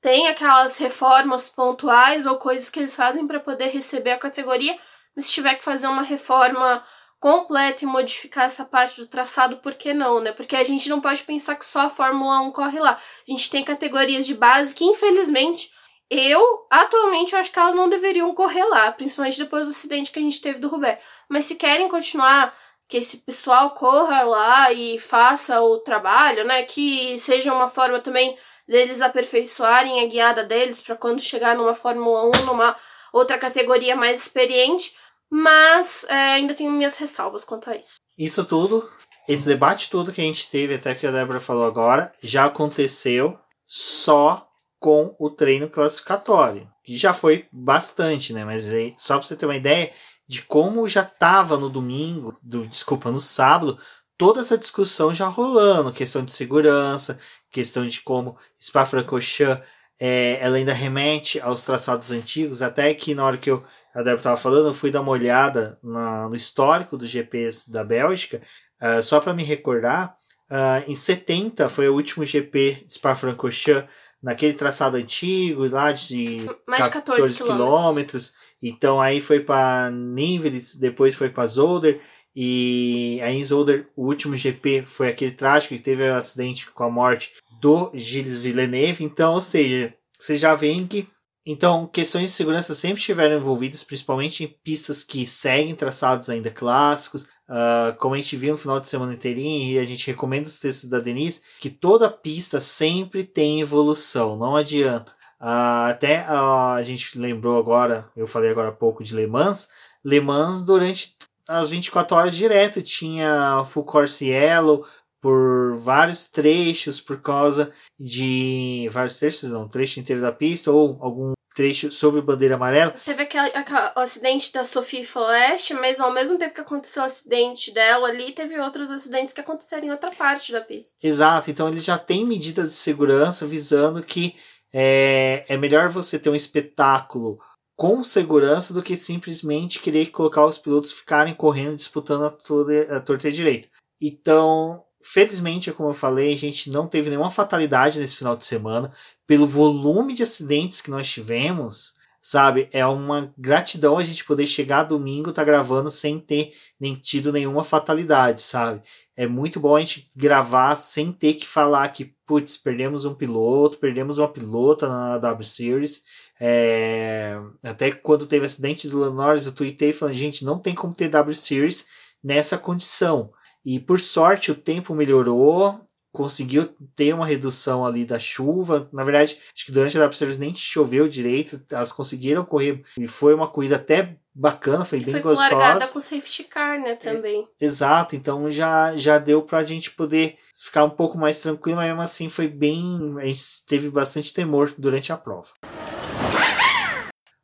Tem aquelas reformas pontuais ou coisas que eles fazem para poder receber a categoria, mas se tiver que fazer uma reforma completa e modificar essa parte do traçado, por que não, né? Porque a gente não pode pensar que só a Fórmula 1 corre lá. A gente tem categorias de base que, infelizmente, eu, atualmente, eu acho que elas não deveriam correr lá, principalmente depois do acidente que a gente teve do Roberto. Mas se querem continuar que esse pessoal corra lá e faça o trabalho, né? Que seja uma forma também deles aperfeiçoarem a guiada deles para quando chegar numa Fórmula 1, numa outra categoria mais experiente, mas é, ainda tenho minhas ressalvas quanto a isso. Isso tudo, esse debate todo que a gente teve, até que a Débora falou agora, já aconteceu só com o treino classificatório, que já foi bastante, né? Mas aí, só para você ter uma ideia de como já estava no domingo, do, desculpa, no sábado, toda essa discussão já rolando, questão de segurança, questão de como Spa-Francorchamps é, ela ainda remete aos traçados antigos, até que na hora que eu a Débora estava falando, eu fui dar uma olhada na, no histórico dos GPs da Bélgica, uh, só para me recordar, uh, em 70 foi o último GP de Spa-Francorchamps, naquele traçado antigo, lá de Mais 14, 14 quilômetros. Então aí foi para Nivelitz, depois foi para Zolder, e aí em Zolder o último GP foi aquele trágico que teve o um acidente com a morte do Gilles Villeneuve. Então, ou seja, vocês já veem que então, questões de segurança sempre estiveram envolvidas, principalmente em pistas que seguem traçados ainda clássicos. Uh, como a gente viu no final de semana inteirinho, e a gente recomenda os textos da Denise, que toda pista sempre tem evolução, não adianta. Uh, até uh, a gente lembrou agora, eu falei agora há pouco de Le Mans. Le Mans, durante as 24 horas direto, tinha Full Course Yellow, por vários trechos por causa de vários trechos, não, trecho inteiro da pista ou algum trecho sobre bandeira amarela. Teve aquele, aquele acidente da Sophie Flash, mas ao mesmo tempo que aconteceu o acidente dela ali, teve outros acidentes que aconteceram em outra parte da pista. Exato, então eles já têm medidas de segurança visando que é, é melhor você ter um espetáculo com segurança do que simplesmente querer colocar os pilotos ficarem correndo disputando a, toda, a torta direita. Então, Felizmente, como eu falei, a gente não teve nenhuma fatalidade nesse final de semana. Pelo volume de acidentes que nós tivemos, sabe? É uma gratidão a gente poder chegar domingo, tá gravando sem ter nem tido nenhuma fatalidade, sabe? É muito bom a gente gravar sem ter que falar que, putz, perdemos um piloto, perdemos uma pilota na W Series. É... Até quando teve acidente do Norris, eu tuitei falando, gente, não tem como ter W Series nessa condição. E por sorte o tempo melhorou, conseguiu ter uma redução ali da chuva. Na verdade, acho que durante a WSeries nem choveu direito, elas conseguiram correr e foi uma corrida até bacana, foi e bem foi gostosa. Foi largada com safety car, né, também. É, exato, então já já deu pra gente poder ficar um pouco mais tranquilo, mas mesmo assim foi bem, a gente teve bastante temor durante a prova.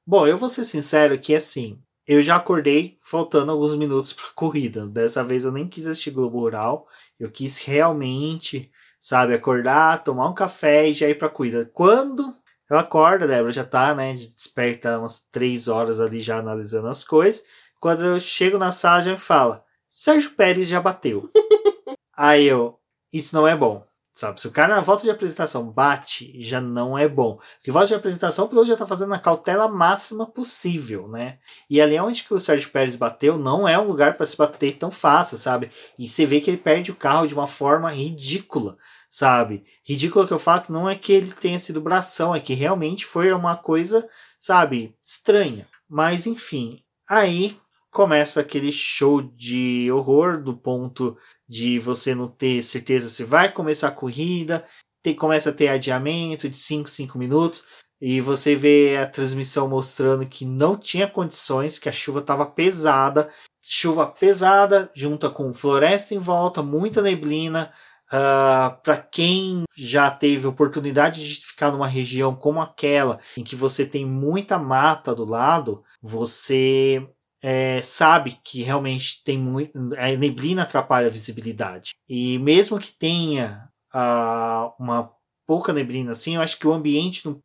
Bom, eu vou ser sincero que assim, eu já acordei faltando alguns minutos para a corrida. Dessa vez eu nem quis assistir Globo Rural. Eu quis realmente, sabe, acordar, tomar um café e já ir para a corrida. Quando eu acordo, Débora já tá, né, desperta umas três horas ali já analisando as coisas. Quando eu chego na sala, já me fala: Sérgio Pérez já bateu. Aí eu, isso não é bom. Sabe, se o cara na volta de apresentação bate, já não é bom. Porque volta de apresentação o piloto já está fazendo a cautela máxima possível, né? E ali onde que o Sérgio Pérez bateu não é um lugar para se bater tão fácil, sabe? E você vê que ele perde o carro de uma forma ridícula, sabe? Ridícula que eu falo que não é que ele tenha sido bração, é que realmente foi uma coisa, sabe, estranha. Mas enfim, aí começa aquele show de horror do ponto de você não ter certeza se vai começar a corrida, tem, começa a ter adiamento de 5, 5 minutos, e você vê a transmissão mostrando que não tinha condições, que a chuva estava pesada, chuva pesada, junta com floresta em volta, muita neblina. Uh, ah, para quem já teve oportunidade de ficar numa região como aquela, em que você tem muita mata do lado, você é, sabe que realmente tem muito. A neblina atrapalha a visibilidade. E mesmo que tenha uh, uma pouca neblina assim, eu acho que o ambiente não,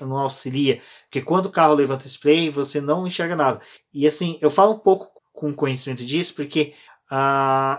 não auxilia. Porque quando o carro levanta spray, você não enxerga nada. E assim, eu falo um pouco com conhecimento disso, porque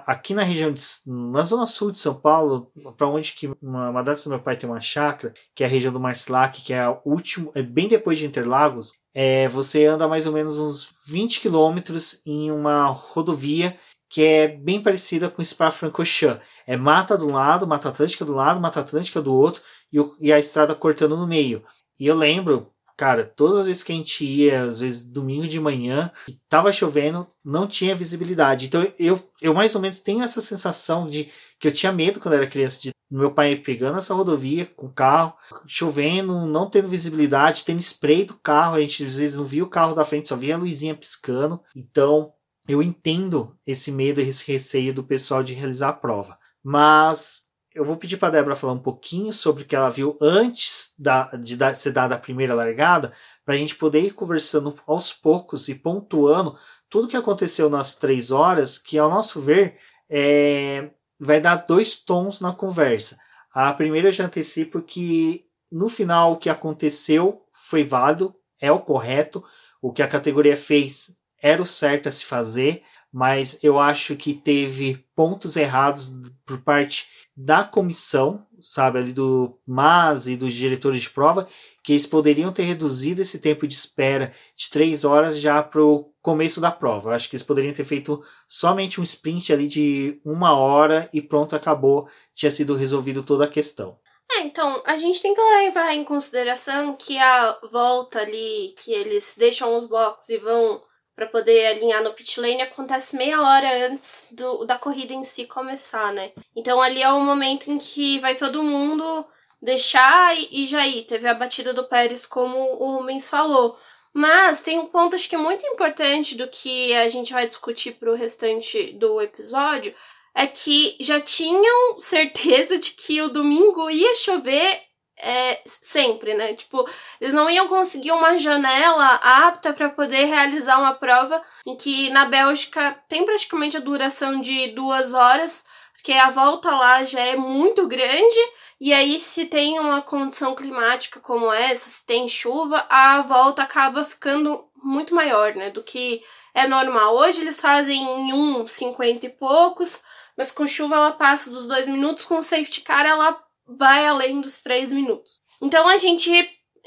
aqui na região, de, na zona sul de São Paulo, para onde que uma, uma data do meu pai tem uma chácara, que é a região do Marcilac, que é a última, é bem depois de Interlagos, é, você anda mais ou menos uns 20 quilômetros em uma rodovia que é bem parecida com Spa-Francorchamps. É mata do lado, mata atlântica do lado, mata atlântica do outro e, o, e a estrada cortando no meio. E eu lembro, Cara, todas as vezes que a gente ia, às vezes domingo de manhã, tava chovendo, não tinha visibilidade. Então eu, eu mais ou menos tenho essa sensação de que eu tinha medo quando era criança de meu pai pegando essa rodovia com o carro, chovendo, não tendo visibilidade, tendo spray do carro, a gente às vezes não via o carro da frente, só via a luzinha piscando. Então eu entendo esse medo esse receio do pessoal de realizar a prova. Mas eu vou pedir para Débora falar um pouquinho sobre o que ela viu antes da, de dar, ser dada a primeira largada, para a gente poder ir conversando aos poucos e pontuando tudo que aconteceu nas três horas, que ao nosso ver é, vai dar dois tons na conversa. A primeira eu já antecipo que no final o que aconteceu foi válido, é o correto. o que a categoria fez era o certo a se fazer, mas eu acho que teve pontos errados por parte da comissão, sabe, ali do MAS e dos diretores de prova, que eles poderiam ter reduzido esse tempo de espera de três horas já para o começo da prova. Eu acho que eles poderiam ter feito somente um sprint ali de uma hora e pronto, acabou, tinha sido resolvido toda a questão. É, então, a gente tem que levar em consideração que a volta ali, que eles deixam os boxes e vão para poder alinhar no pit lane acontece meia hora antes do, da corrida em si começar, né? Então ali é o momento em que vai todo mundo deixar e, e já ir. Teve a batida do Pérez, como o Rubens falou. Mas tem um ponto acho que muito importante do que a gente vai discutir pro restante do episódio, é que já tinham certeza de que o domingo ia chover é, sempre, né? Tipo, eles não iam conseguir uma janela apta para poder realizar uma prova em que na Bélgica tem praticamente a duração de duas horas, porque a volta lá já é muito grande e aí, se tem uma condição climática como essa, se tem chuva, a volta acaba ficando muito maior, né? Do que é normal. Hoje eles fazem em um, 50 e poucos, mas com chuva ela passa dos dois minutos, com safety car ela vai além dos três minutos. Então a gente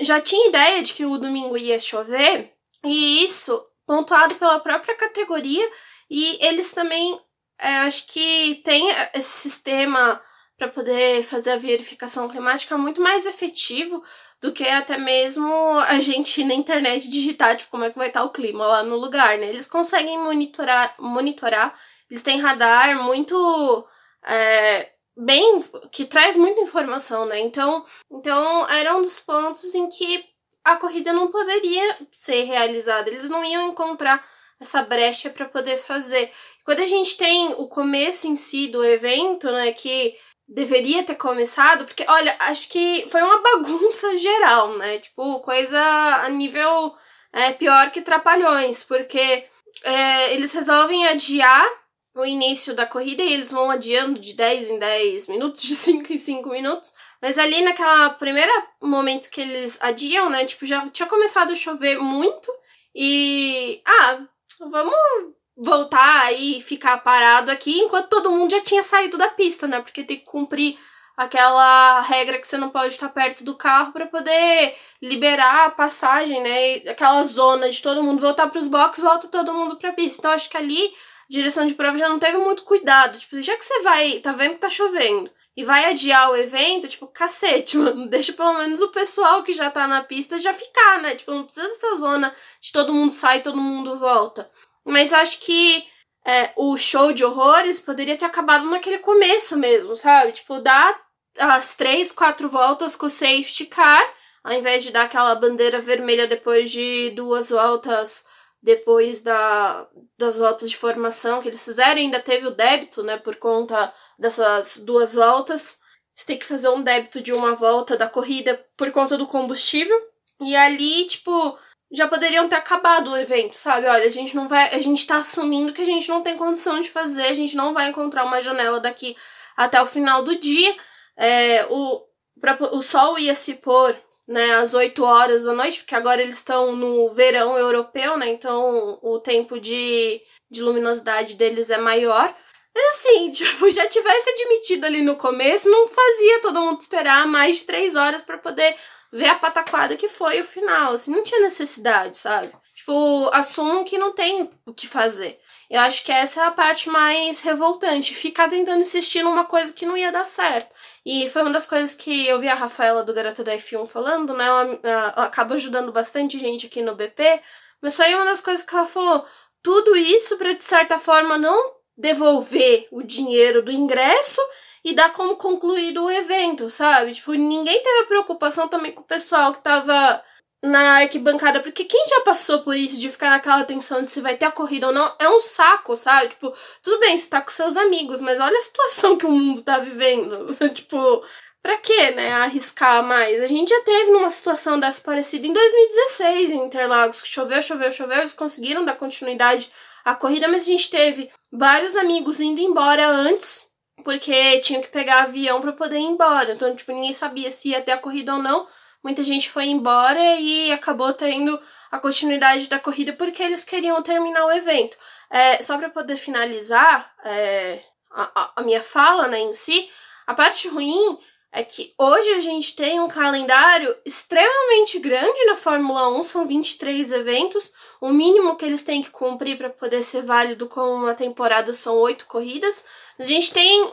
já tinha ideia de que o domingo ia chover, e isso pontuado pela própria categoria, e eles também, é, acho que tem esse sistema para poder fazer a verificação climática muito mais efetivo do que até mesmo a gente na internet digitar, tipo, como é que vai estar o clima lá no lugar, né? Eles conseguem monitorar, monitorar eles têm radar muito é, bem, que traz muita informação, né? Então, então era um dos pontos em que a corrida não poderia ser realizada, eles não iam encontrar essa brecha para poder fazer. Quando a gente tem o começo em si do evento, né, que deveria ter começado, porque, olha, acho que foi uma bagunça geral, né? Tipo, coisa a nível é, pior que trapalhões, porque é, eles resolvem adiar o início da corrida e eles vão adiando de 10 em 10 minutos, de 5 em 5 minutos. Mas ali naquela primeira momento que eles adiam, né? Tipo, já tinha começado a chover muito. E. Ah, vamos voltar e ficar parado aqui enquanto todo mundo já tinha saído da pista, né? Porque tem que cumprir aquela regra que você não pode estar perto do carro para poder liberar a passagem, né? Aquela zona de todo mundo voltar para os boxes, volta todo mundo para a pista. Então acho que ali direção de prova já não teve muito cuidado. Tipo, já que você vai, tá vendo que tá chovendo e vai adiar o evento, tipo, cacete, mano, deixa pelo menos o pessoal que já tá na pista já ficar, né? Tipo, não precisa dessa zona de todo mundo sai, todo mundo volta. Mas acho que é, o show de horrores poderia ter acabado naquele começo mesmo, sabe? Tipo, dar as três, quatro voltas com o safety car, ao invés de dar aquela bandeira vermelha depois de duas voltas, depois da, das voltas de formação que eles fizeram. Ainda teve o débito, né, por conta dessas duas voltas. Você tem que fazer um débito de uma volta da corrida por conta do combustível. E ali, tipo, já poderiam ter acabado o evento, sabe? Olha, a gente não vai, a gente tá assumindo que a gente não tem condição de fazer, a gente não vai encontrar uma janela daqui até o final do dia. É, o, pra, o sol ia se pôr né, às 8 horas da noite, porque agora eles estão no verão europeu, né? Então o tempo de, de luminosidade deles é maior. Mas assim, tipo, já tivesse admitido ali no começo, não fazia todo mundo esperar mais de três horas para poder ver a pataquada que foi o final. Assim, não tinha necessidade, sabe? Tipo, assumo que não tem o que fazer. Eu acho que essa é a parte mais revoltante. Ficar tentando insistir numa coisa que não ia dar certo. E foi uma das coisas que eu vi a Rafaela do Garota da F1 falando, né? Acaba ajudando bastante gente aqui no BP. Mas foi uma das coisas que ela falou. Tudo isso para de certa forma não devolver o dinheiro do ingresso e dar como concluído o evento, sabe? Tipo, ninguém teve preocupação também com o pessoal que tava na arquibancada, porque quem já passou por isso de ficar naquela tensão de se vai ter a corrida ou não, é um saco, sabe? Tipo, tudo bem, você tá com seus amigos, mas olha a situação que o mundo tá vivendo. tipo, pra quê, né, arriscar mais? A gente já teve numa situação dessa parecida em 2016 em Interlagos, que choveu, choveu, choveu, eles conseguiram dar continuidade à corrida, mas a gente teve vários amigos indo embora antes porque tinham que pegar avião para poder ir embora. Então, tipo, ninguém sabia se ia ter a corrida ou não. Muita gente foi embora e acabou tendo a continuidade da corrida porque eles queriam terminar o evento. É, só para poder finalizar é, a, a, minha fala né, em si, a parte ruim é que hoje a gente tem um calendário extremamente grande na Fórmula 1, são 23 eventos. O mínimo que eles têm que cumprir para poder ser válido como uma temporada são oito corridas. A gente tem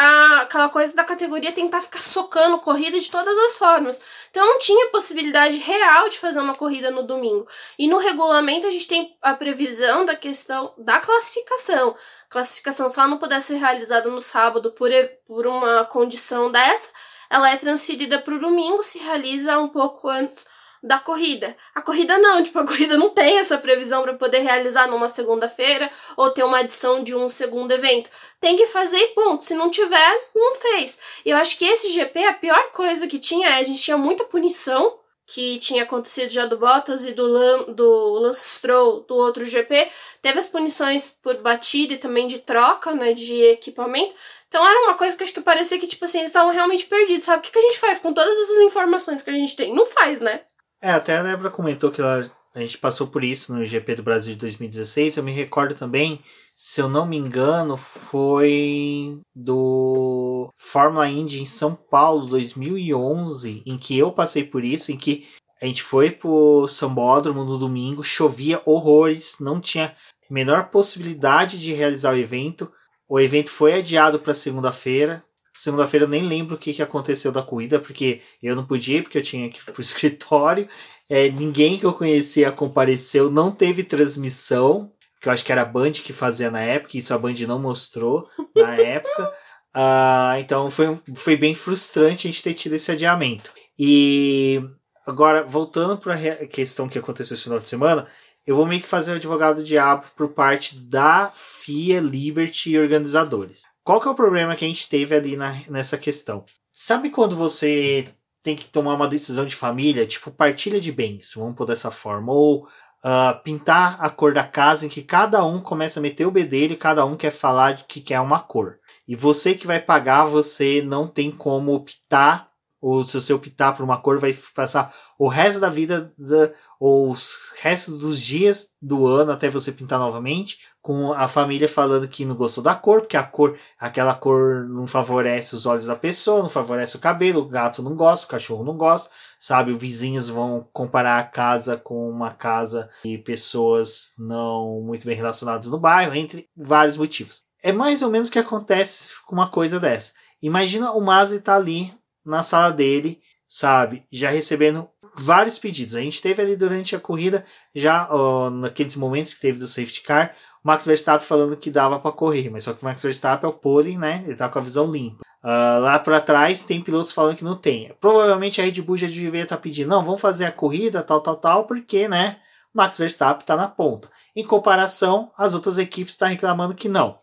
a, aquela coisa da categoria tentar ficar socando corrida de todas as formas. Então não tinha possibilidade real de fazer uma corrida no domingo. E no regulamento a gente tem a previsão da questão da classificação. A classificação, se ela não pudesse ser realizada no sábado por, por uma condição dessa, ela é transferida para o domingo, se realiza um pouco antes da corrida. A corrida não, tipo, a corrida não tem essa previsão para poder realizar numa segunda-feira ou ter uma adição de um segundo evento. Tem que fazer e ponto. Se não tiver, não fez. E eu acho que esse GP, a pior coisa que tinha é a gente tinha muita punição que tinha acontecido já do Bottas e do, Lan, do Lance Stroll do outro GP. Teve as punições por batida e também de troca, né, de equipamento. Então era uma coisa que acho que parecia que, tipo assim, eles estavam realmente perdidos, sabe? O que, que a gente faz com todas essas informações que a gente tem? Não faz, né? É, até a Débora comentou que ela, a gente passou por isso no GP do Brasil de 2016. Eu me recordo também, se eu não me engano, foi do Fórmula Indy em São Paulo 2011, em que eu passei por isso, em que a gente foi pro Sambódromo no domingo, chovia horrores, não tinha menor possibilidade de realizar o evento. O evento foi adiado para segunda-feira. Segunda-feira eu nem lembro o que, que aconteceu da corrida, porque eu não podia ir, porque eu tinha que ir pro escritório. É, ninguém que eu conhecia compareceu, não teve transmissão, que eu acho que era a Band que fazia na época, isso a Band não mostrou na época. Uh, então foi, foi bem frustrante a gente ter tido esse adiamento. E agora, voltando para a questão que aconteceu esse final de semana, eu vou meio que fazer o advogado do diabo por parte da FIA, Liberty e organizadores. Qual que é o problema que a gente teve ali na, nessa questão? Sabe quando você tem que tomar uma decisão de família, tipo partilha de bens, vamos por dessa forma, ou uh, pintar a cor da casa em que cada um começa a meter o bedelho e cada um quer falar de que quer uma cor. E você que vai pagar, você não tem como optar ou se você optar por uma cor, vai passar o resto da vida, da, ou os restos dos dias do ano até você pintar novamente, com a família falando que não gostou da cor, porque a cor, aquela cor não favorece os olhos da pessoa, não favorece o cabelo, o gato não gosta, o cachorro não gosta, sabe? Os vizinhos vão comparar a casa com uma casa de pessoas não muito bem relacionadas no bairro, entre vários motivos. É mais ou menos o que acontece com uma coisa dessa. Imagina o Mazzi tá ali na sala dele, sabe? Já recebendo vários pedidos. A gente teve ali durante a corrida, já ó, naqueles momentos que teve do safety car, o Max Verstappen falando que dava para correr, mas só que o Max Verstappen é o pole, né? Ele tá com a visão limpa. Uh, lá para trás tem pilotos falando que não tem. Provavelmente a Red Bull já devia estar tá pedindo, não, vamos fazer a corrida, tal, tal, tal, porque, né? Max Verstappen está na ponta. Em comparação, as outras equipes estão tá reclamando que não.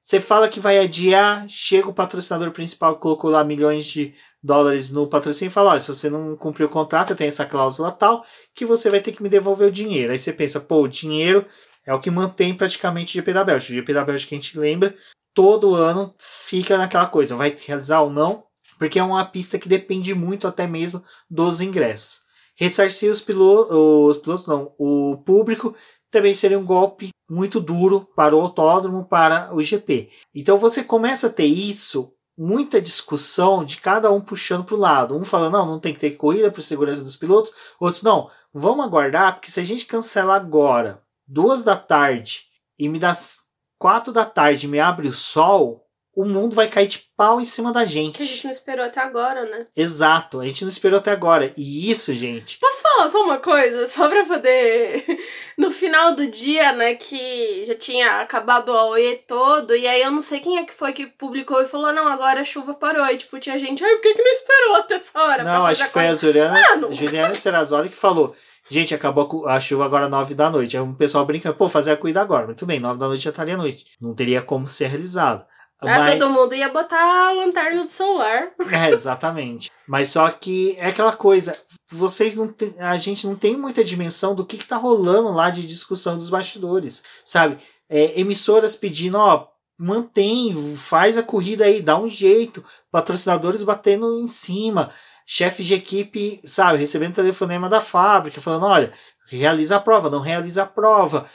Você fala que vai adiar, chega o patrocinador principal que colocou lá milhões de dólares no patrocínio e fala: olha, se você não cumprir o contrato, tem essa cláusula tal, que você vai ter que me devolver o dinheiro. Aí você pensa, pô, o dinheiro é o que mantém praticamente o GP da Bélgica. O GP da Bélgica que a gente lembra, todo ano fica naquela coisa, vai realizar ou não, porque é uma pista que depende muito até mesmo dos ingressos. Ressarcir os pilotos, os pilotos não, o público também seria um golpe muito duro para o autódromo, para o GP. Então você começa a ter isso, muita discussão de cada um puxando para o lado. Um falando, não, não tem que ter corrida para segurança dos pilotos. Outros, não, vamos aguardar, porque se a gente cancelar agora, duas da tarde, e me dá quatro da tarde me abre o sol, o mundo vai cair de pau em cima da gente. Que a gente não esperou até agora, né? Exato, a gente não esperou até agora. E isso, gente. Posso falar só uma coisa? Só pra poder. No final do dia, né, que já tinha acabado o AOE todo, e aí eu não sei quem é que foi que publicou e falou: não, agora a chuva parou. E tipo, tinha gente, ai, por que, que não esperou até essa hora? Não, acho que foi a Juliana, Mano. Juliana Serrazoli que falou. Gente, acabou a chuva agora nove da noite. Aí o pessoal brinca, pô, fazer a corrida agora. Muito bem, nove da noite já estaria à noite. Não teria como ser realizado. Ah, Mas... todo mundo ia botar a lanterna do celular. É, exatamente. Mas só que é aquela coisa, vocês não tem, a gente não tem muita dimensão do que, que tá rolando lá de discussão dos bastidores, sabe? É, emissoras pedindo, ó, mantém, faz a corrida aí, dá um jeito, patrocinadores batendo em cima. chefes de equipe, sabe, recebendo telefonema da fábrica, falando: olha, realiza a prova, não realiza a prova.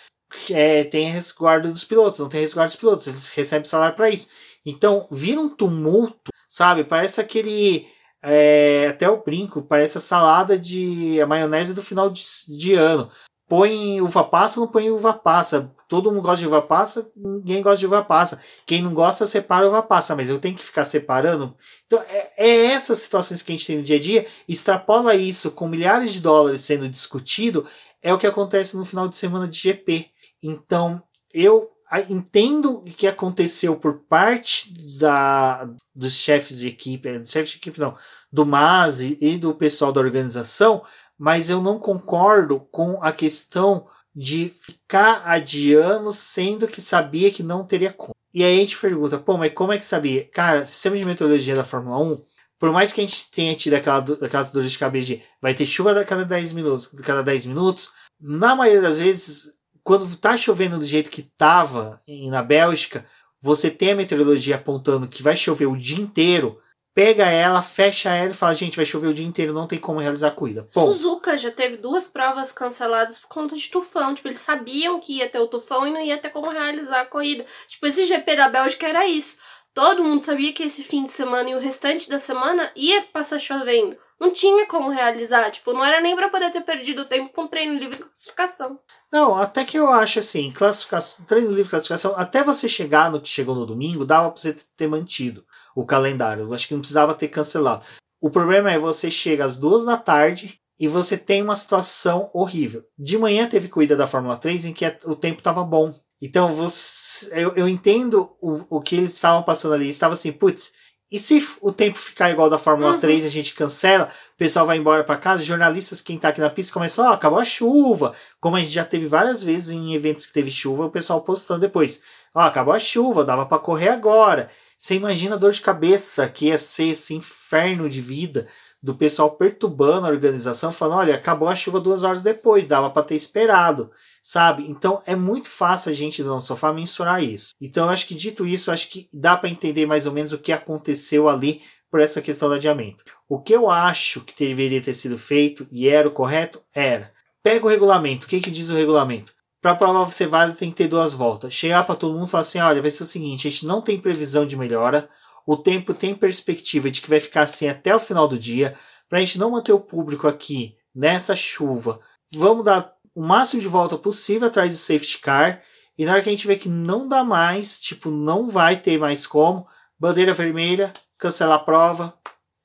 É, tem resguardo dos pilotos, não tem resguardo dos pilotos, eles recebem salário para isso. Então, vira um tumulto, sabe? Parece aquele. É, até o brinco, parece a salada de a maionese do final de, de ano. Põe uva passa, não põe uva passa. Todo mundo gosta de uva passa, ninguém gosta de uva passa. Quem não gosta, separa uva passa, mas eu tenho que ficar separando. Então, é, é essas situações que a gente tem no dia a dia, extrapola isso com milhares de dólares sendo discutido, é o que acontece no final de semana de GP. Então, eu entendo o que aconteceu por parte da, dos chefes de equipe, dos chefes de equipe não, do Masi e do pessoal da organização, mas eu não concordo com a questão de ficar adiando sendo que sabia que não teria como. E aí a gente pergunta, pô, mas como é que sabia? Cara, sistema de meteorologia da Fórmula 1, por mais que a gente tenha tido aquela, aquelas dores de cabeça de vai ter chuva a cada 10 minutos, cada 10 minutos, na maioria das vezes, quando tá chovendo do jeito que tava na Bélgica, você tem a meteorologia apontando que vai chover o dia inteiro, pega ela, fecha ela e fala, gente, vai chover o dia inteiro, não tem como realizar a corrida. Bom, Suzuka já teve duas provas canceladas por conta de tufão. Tipo, eles sabiam que ia ter o tufão e não ia ter como realizar a corrida. Tipo, esse GP da Bélgica era isso. Todo mundo sabia que esse fim de semana e o restante da semana ia passar chovendo. Não tinha como realizar, tipo, não era nem para poder ter perdido tempo com treino livre e classificação. Não, até que eu acho assim, classificação, treino livre e classificação, até você chegar no que chegou no domingo, dava pra você ter mantido o calendário. Eu acho que não precisava ter cancelado. O problema é você chega às duas da tarde e você tem uma situação horrível. De manhã teve corrida da Fórmula 3 em que o tempo estava bom. Então você, eu, eu entendo o, o que eles estavam passando ali. Estava assim, putz, e se o tempo ficar igual da Fórmula uhum. 3 a gente cancela, o pessoal vai embora para casa, jornalistas, quem tá aqui na pista, começam, ó, oh, acabou a chuva. Como a gente já teve várias vezes em eventos que teve chuva, o pessoal postando depois. Ó, oh, acabou a chuva, dava para correr agora. Você imagina a dor de cabeça que ia ser esse inferno de vida do pessoal perturbando a organização, falando: olha, acabou a chuva duas horas depois, dava para ter esperado, sabe? Então é muito fácil a gente do nosso sofá mensurar isso. Então acho que dito isso, acho que dá para entender mais ou menos o que aconteceu ali por essa questão do adiamento. O que eu acho que deveria ter sido feito e era o correto era pega o regulamento. O que, que diz o regulamento? Para prova ser válida tem que ter duas voltas. Chegar para todo mundo e falar assim: olha, vai ser o seguinte, a gente não tem previsão de melhora o tempo tem perspectiva de que vai ficar assim até o final do dia. Para a gente não manter o público aqui nessa chuva, vamos dar o máximo de volta possível atrás do safety car. E na hora que a gente vê que não dá mais, tipo, não vai ter mais como, bandeira vermelha, cancelar a prova,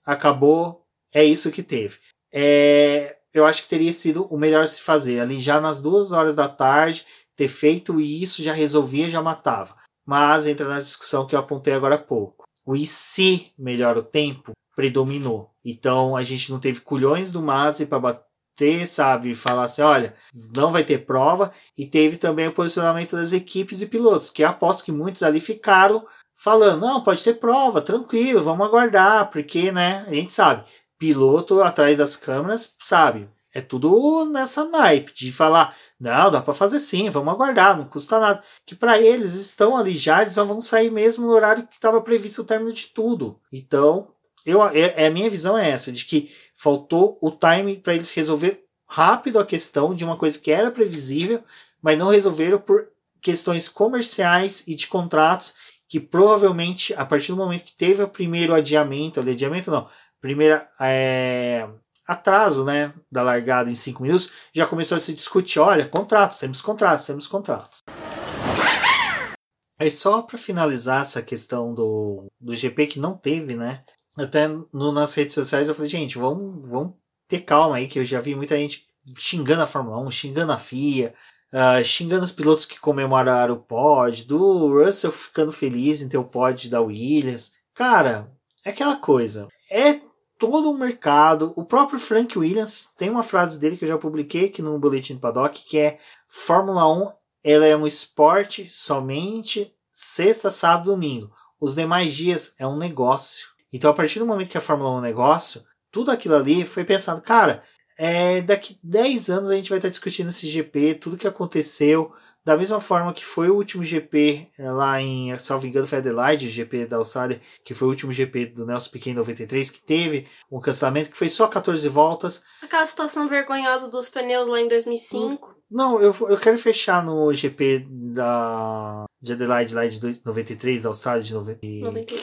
acabou, é isso que teve. É, eu acho que teria sido o melhor se fazer ali já nas duas horas da tarde, ter feito isso já resolvia, já matava. Mas entra na discussão que eu apontei agora há pouco o e se melhora o tempo? Predominou. Então a gente não teve culhões do Masi para bater, sabe, falar assim, olha, não vai ter prova. E teve também o posicionamento das equipes e pilotos, que aposto que muitos ali ficaram falando, não, pode ter prova, tranquilo, vamos aguardar, porque, né, a gente sabe, piloto atrás das câmeras, sabe, é tudo nessa naipe de falar, não, dá para fazer sim, vamos aguardar, não custa nada. Que para eles estão ali já, eles só vão sair mesmo no horário que estava previsto o término de tudo. Então, eu, é, é, a minha visão é essa, de que faltou o time para eles resolver rápido a questão de uma coisa que era previsível, mas não resolveram por questões comerciais e de contratos que provavelmente a partir do momento que teve o primeiro adiamento, adiamento não, primeira é, atraso né, da largada em cinco minutos, já começou a se discutir: olha, contratos, temos contratos, temos contratos. Aí só para finalizar essa questão do, do GP que não teve, né? Até no, nas redes sociais eu falei, gente, vamos, vamos ter calma aí, que eu já vi muita gente xingando a Fórmula 1, xingando a FIA, uh, xingando os pilotos que comemoraram o pod, do Russell ficando feliz em ter o pod da Williams. Cara, é aquela coisa. É todo o mercado. O próprio Frank Williams tem uma frase dele que eu já publiquei aqui no Boletim do Paddock, que é Fórmula 1 ela é um esporte somente sexta, sábado, domingo. Os demais dias é um negócio. Então, a partir do momento que a Fórmula 1 é um negócio, tudo aquilo ali foi pensado, cara, é, daqui 10 anos a gente vai estar discutindo esse GP, tudo que aconteceu, da mesma forma que foi o último GP eh, lá em, salvo engano, foi Adelaide, GP da Austrália, que foi o último GP do Nelson Piquet em 93, que teve um cancelamento que foi só 14 voltas. Aquela situação vergonhosa dos pneus lá em 2005. Não, eu, eu quero fechar no GP da, de Adelaide lá de 93, da Austrália de 90,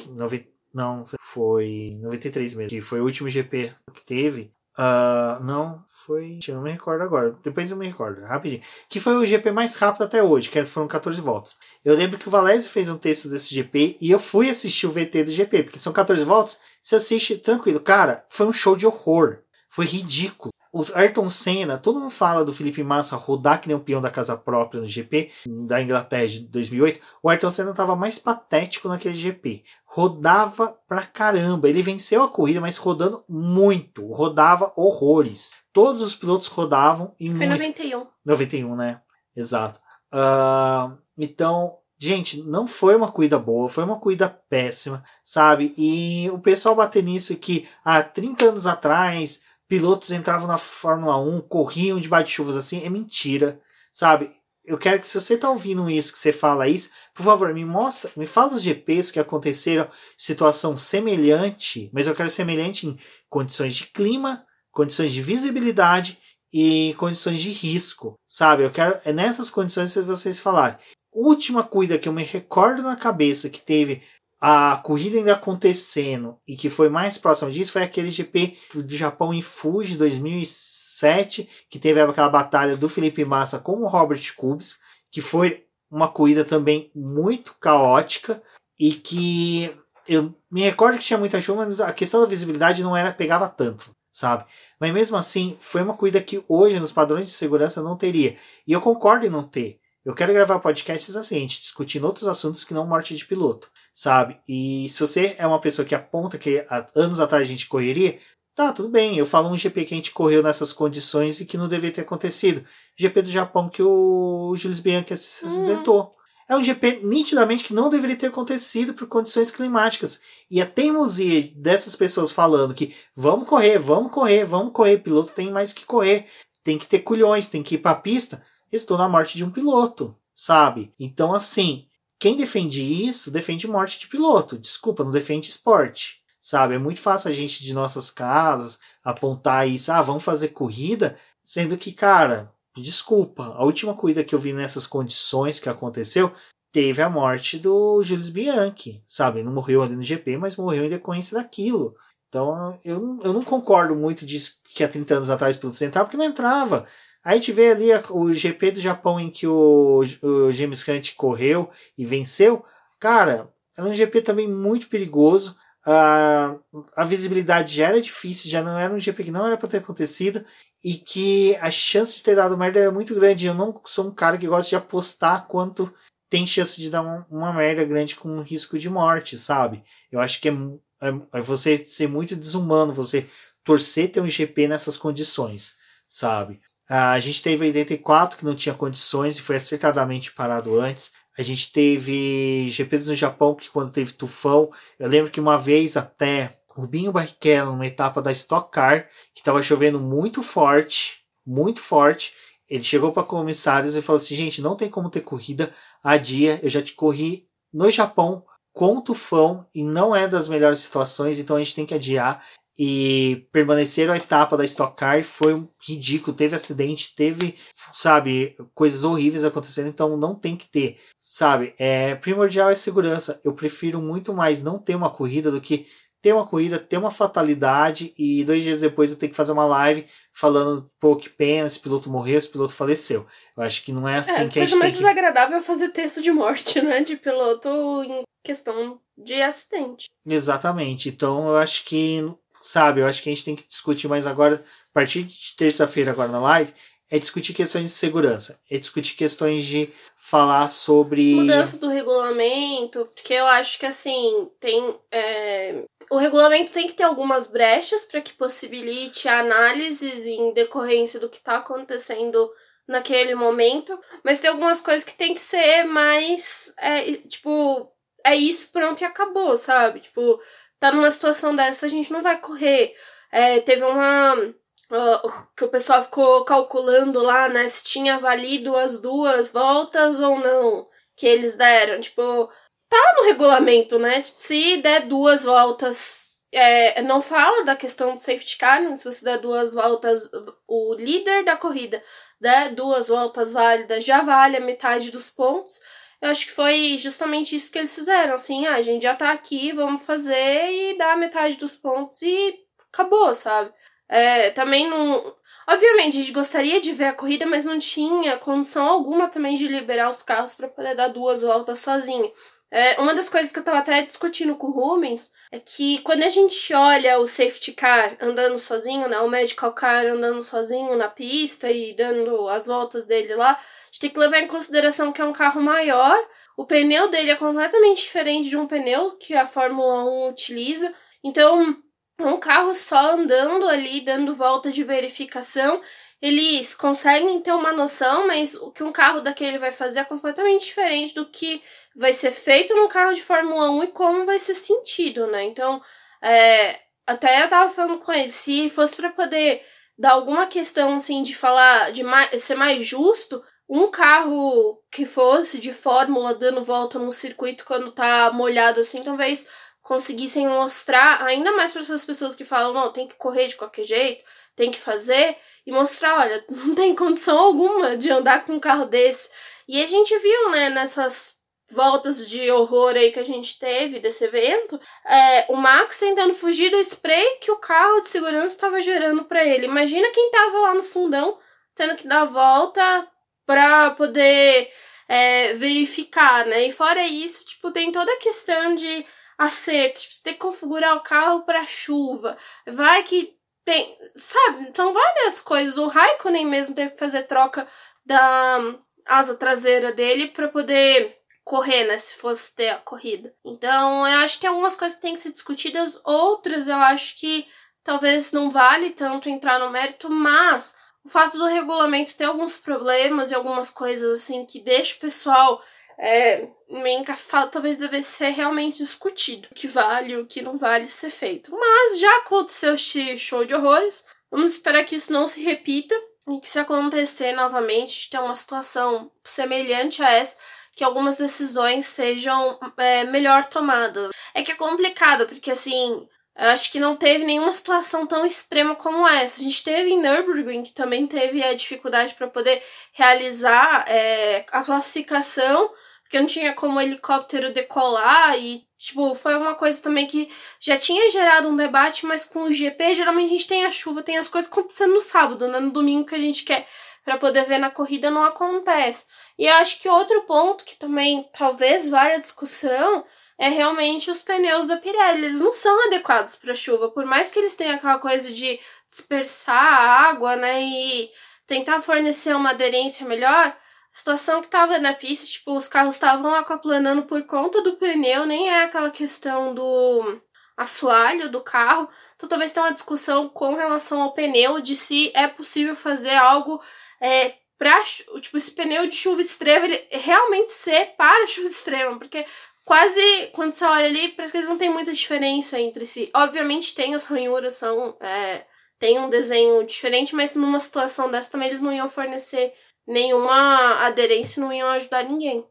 90, não, foi 93 mesmo, que foi o último GP que teve. Uh, não, foi. Eu não me recordo agora. Depois eu me recordo, rapidinho. Que foi o GP mais rápido até hoje, que foram 14 voltas. Eu lembro que o Valese fez um texto desse GP e eu fui assistir o VT do GP, porque são 14 voltas. Você assiste tranquilo. Cara, foi um show de horror. Foi ridículo. O Ayrton Senna, todo mundo fala do Felipe Massa rodar que nem um peão da casa própria no GP da Inglaterra de 2008. O Ayrton Senna estava mais patético naquele GP. Rodava pra caramba. Ele venceu a corrida, mas rodando muito. Rodava horrores. Todos os pilotos rodavam e Foi muito. 91. 91, né? Exato. Uh, então, gente, não foi uma corrida boa, foi uma corrida péssima, sabe? E o pessoal bater nisso que há 30 anos atrás pilotos entravam na Fórmula 1, corriam de bate-chuvas assim, é mentira, sabe? Eu quero que se você está ouvindo isso, que você fala isso, por favor, me mostra, me fala os GPs que aconteceram situação semelhante, mas eu quero semelhante em condições de clima, condições de visibilidade e condições de risco, sabe? Eu quero é nessas condições que vocês falarem. Última corrida que eu me recordo na cabeça que teve a corrida ainda acontecendo e que foi mais próximo disso foi aquele GP do Japão em Fuji 2007, que teve aquela batalha do Felipe Massa com o Robert Kubica, que foi uma corrida também muito caótica e que eu me recordo que tinha muita chuva, mas a questão da visibilidade não era pegava tanto, sabe? Mas mesmo assim, foi uma corrida que hoje nos padrões de segurança não teria. E eu concordo em não ter. Eu quero gravar podcasts assim, discutindo outros assuntos que não morte de piloto sabe? E se você é uma pessoa que aponta que há anos atrás a gente correria, tá, tudo bem. Eu falo um GP que a gente correu nessas condições e que não deveria ter acontecido. GP do Japão que o Jules Bianchi se acidentou. Uhum. É um GP nitidamente que não deveria ter acontecido por condições climáticas. E a teimosia dessas pessoas falando que vamos correr, vamos correr, vamos correr, piloto tem mais que correr, tem que ter culhões, tem que ir para a pista, estou na morte de um piloto, sabe? Então, assim, quem defende isso, defende morte de piloto. Desculpa, não defende esporte. Sabe? É muito fácil a gente de nossas casas apontar isso. Ah, vamos fazer corrida. Sendo que, cara, desculpa. A última corrida que eu vi nessas condições que aconteceu teve a morte do Jules Bianchi. Sabe? Não morreu ali no GP, mas morreu em decorrência daquilo. Então, eu, eu não concordo muito disso que há 30 anos atrás o piloto entrava, porque não entrava. A gente vê ali o GP do Japão em que o, o James Hunt correu e venceu. Cara, era um GP também muito perigoso. A, a visibilidade já era difícil, já não era um GP que não era para ter acontecido e que a chance de ter dado merda era muito grande. Eu não sou um cara que gosta de apostar quanto tem chance de dar uma, uma merda grande com um risco de morte, sabe? Eu acho que é, é, é você ser muito desumano, você torcer ter um GP nessas condições, sabe? A gente teve 84 que não tinha condições e foi acertadamente parado antes. A gente teve GPs no Japão que quando teve tufão, eu lembro que uma vez até Rubinho Barrichello, numa etapa da Stock Car, que estava chovendo muito forte, muito forte, ele chegou para comissários e falou assim: gente, não tem como ter corrida a dia, eu já te corri no Japão com tufão e não é das melhores situações, então a gente tem que adiar e permaneceram a etapa da Stock Car foi ridículo, teve acidente, teve, sabe, coisas horríveis acontecendo, então não tem que ter, sabe, é primordial é segurança. Eu prefiro muito mais não ter uma corrida do que ter uma corrida, ter uma fatalidade e dois dias depois eu ter que fazer uma live falando, pô, que pena, esse piloto morreu, esse piloto faleceu. Eu acho que não é assim é, que a gente tem mais que... desagradável é fazer texto de morte, né, de piloto em questão de acidente. Exatamente. Então eu acho que sabe? Eu acho que a gente tem que discutir mais agora, a partir de terça-feira, agora na live, é discutir questões de segurança, é discutir questões de falar sobre. Mudança do regulamento, porque eu acho que assim, tem. É... O regulamento tem que ter algumas brechas para que possibilite análises em decorrência do que está acontecendo naquele momento, mas tem algumas coisas que tem que ser mais. É, tipo, é isso, pronto e acabou, sabe? Tipo, tá numa situação dessa, a gente não vai correr. É, teve uma uh, que o pessoal ficou calculando lá, né, se tinha valido as duas voltas ou não que eles deram. Tipo, tá no regulamento, né? Se der duas voltas. É, não fala da questão do safety car, se você der duas voltas, o líder da corrida der duas voltas válidas, já vale a metade dos pontos. Eu acho que foi justamente isso que eles fizeram, assim, ah, a gente já tá aqui, vamos fazer e dar metade dos pontos e acabou, sabe? É, também não. Obviamente, a gente gostaria de ver a corrida, mas não tinha condição alguma também de liberar os carros para poder dar duas voltas sozinho. É, uma das coisas que eu tava até discutindo com o Rubens é que quando a gente olha o safety car andando sozinho, né, o medical car andando sozinho na pista e dando as voltas dele lá, gente tem que levar em consideração que é um carro maior, o pneu dele é completamente diferente de um pneu que a Fórmula 1 utiliza. Então, um carro só andando ali, dando volta de verificação, eles conseguem ter uma noção, mas o que um carro daquele vai fazer é completamente diferente do que vai ser feito num carro de Fórmula 1 e como vai ser sentido, né? Então, é, até eu tava falando com ele, se fosse para poder dar alguma questão assim de falar, de mais, ser mais justo, um carro que fosse de Fórmula dando volta num circuito quando tá molhado assim, talvez conseguissem mostrar ainda mais para essas pessoas que falam, não, tem que correr de qualquer jeito, tem que fazer, e mostrar, olha, não tem condição alguma de andar com um carro desse. E a gente viu, né, nessas voltas de horror aí que a gente teve desse evento, é, o Max tentando fugir do spray que o carro de segurança estava gerando para ele. Imagina quem tava lá no fundão tendo que dar a volta para poder é, verificar, né? E fora isso, tipo, tem toda a questão de acerto. Tipo, você tem que configurar o carro para chuva. Vai que tem. Sabe? São várias coisas. O Raikkonen mesmo teve que fazer troca da asa traseira dele para poder correr, né? Se fosse ter a corrida. Então, eu acho que algumas coisas têm que ser discutidas, outras eu acho que talvez não vale tanto entrar no mérito, mas o fato do regulamento ter alguns problemas e algumas coisas assim que deixa o pessoal é, meio encafado, talvez devesse ser realmente discutido o que vale o que não vale ser feito. Mas já aconteceu este show de horrores, vamos esperar que isso não se repita e que se acontecer novamente, ter uma situação semelhante a essa, que algumas decisões sejam é, melhor tomadas. É que é complicado, porque assim, eu acho que não teve nenhuma situação tão extrema como essa. A gente teve em Nürburgring, que também teve a dificuldade para poder realizar é, a classificação porque não tinha como o helicóptero decolar e, tipo, foi uma coisa também que já tinha gerado um debate, mas com o GP, geralmente a gente tem a chuva, tem as coisas acontecendo no sábado, né? No domingo que a gente quer para poder ver na corrida não acontece. E eu acho que outro ponto que também talvez valha a discussão é realmente os pneus da Pirelli. Eles não são adequados para chuva, por mais que eles tenham aquela coisa de dispersar a água, né, e tentar fornecer uma aderência melhor, situação que tava na pista, tipo, os carros estavam aquaplanando por conta do pneu, nem é aquela questão do assoalho do carro. Então talvez tenha uma discussão com relação ao pneu de se é possível fazer algo é, para tipo esse pneu de chuva extrema ele realmente ser para chuva extrema, porque quase quando você olha ali parece que eles não tem muita diferença entre si. Obviamente tem as ranhuras são é, tem um desenho diferente, mas numa situação dessa também eles não iam fornecer nenhuma aderência não iam ajudar ninguém.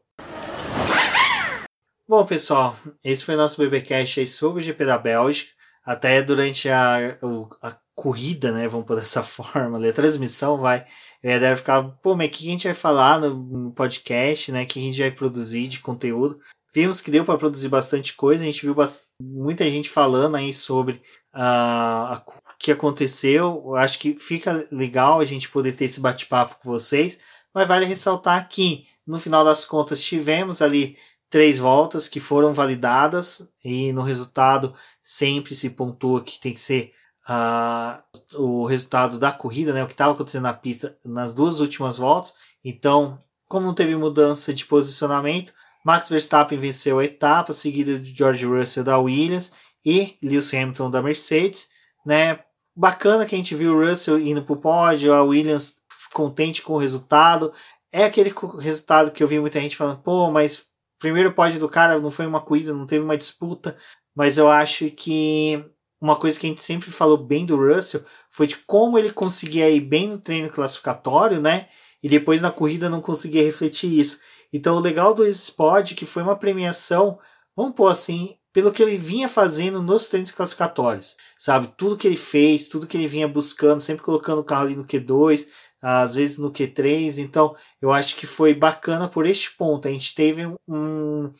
Bom, pessoal, esse foi o nosso BBcast aí sobre o GP da Bélgica. Até durante a, a corrida, né? Vamos por dessa forma, a transmissão vai. É, deve ficar, pô, mas o que a gente vai falar no, no podcast, né? Que a gente vai produzir de conteúdo. Vimos que deu para produzir bastante coisa, a gente viu muita gente falando aí sobre o que aconteceu. Eu acho que fica legal a gente poder ter esse bate-papo com vocês. Mas vale ressaltar que, no final das contas, tivemos ali três voltas que foram validadas e no resultado sempre se pontua que tem que ser uh, o resultado da corrida, né, o que estava acontecendo na pista nas duas últimas voltas. Então, como não teve mudança de posicionamento, Max Verstappen venceu a etapa, seguida de George Russell da Williams e Lewis Hamilton da Mercedes. Né? Bacana que a gente viu o Russell indo para o pódio, a Williams contente com o resultado. É aquele resultado que eu vi muita gente falando, pô, mas primeiro pódio do cara não foi uma corrida, não teve uma disputa, mas eu acho que uma coisa que a gente sempre falou bem do Russell foi de como ele conseguia ir bem no treino classificatório, né? E depois na corrida não conseguia refletir isso. Então o legal do Sport é que foi uma premiação, vamos pôr assim, pelo que ele vinha fazendo nos treinos classificatórios, sabe? Tudo que ele fez, tudo que ele vinha buscando, sempre colocando o carro ali no Q2, às vezes no Q3. Então eu acho que foi bacana por este ponto. A gente teve um,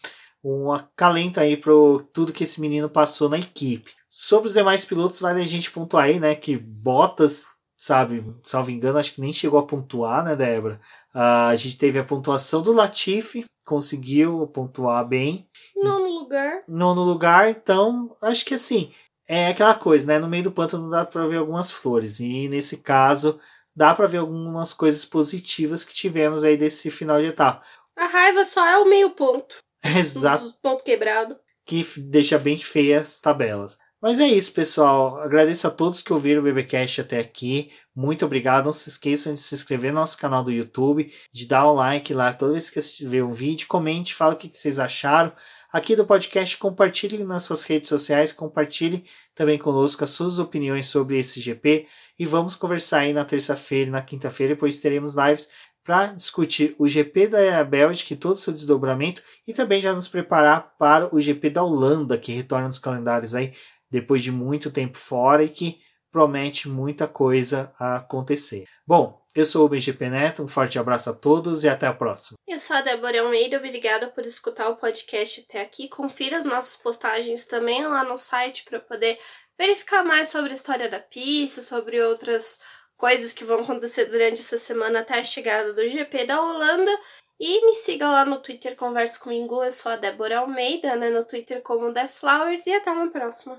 um acalento aí para tudo que esse menino passou na equipe. Sobre os demais pilotos, vale a gente pontuar aí, né? Que Bottas, sabe, salvo engano, acho que nem chegou a pontuar, né, Débora? Uh, a gente teve a pontuação do Latifi, conseguiu pontuar bem. Nono lugar. Nono lugar, então, acho que assim, é aquela coisa, né? No meio do pântano dá para ver algumas flores. E nesse caso, dá para ver algumas coisas positivas que tivemos aí desse final de etapa. A raiva só é o meio ponto. Exato. Ponto quebrado. Que deixa bem feias as tabelas. Mas é isso, pessoal. Agradeço a todos que ouviram o BBcast até aqui. Muito obrigado. Não se esqueçam de se inscrever no nosso canal do YouTube, de dar um like lá toda vez que ver um vídeo, comente, fala o que vocês acharam. Aqui do podcast, compartilhe nas suas redes sociais, compartilhe também conosco as suas opiniões sobre esse GP e vamos conversar aí na terça-feira na quinta-feira, depois teremos lives para discutir o GP da Bélgica e todo o seu desdobramento e também já nos preparar para o GP da Holanda, que retorna nos calendários aí depois de muito tempo fora e que promete muita coisa a acontecer. Bom, eu sou o BGP Neto, um forte abraço a todos e até a próxima. Eu sou a Débora Almeida, obrigada por escutar o podcast até aqui. Confira as nossas postagens também lá no site para poder verificar mais sobre a história da pista, sobre outras coisas que vão acontecer durante essa semana até a chegada do GP da Holanda. E me siga lá no Twitter, converse comigo. Eu sou a Débora Almeida, né? No Twitter como The Flowers. E até uma próxima.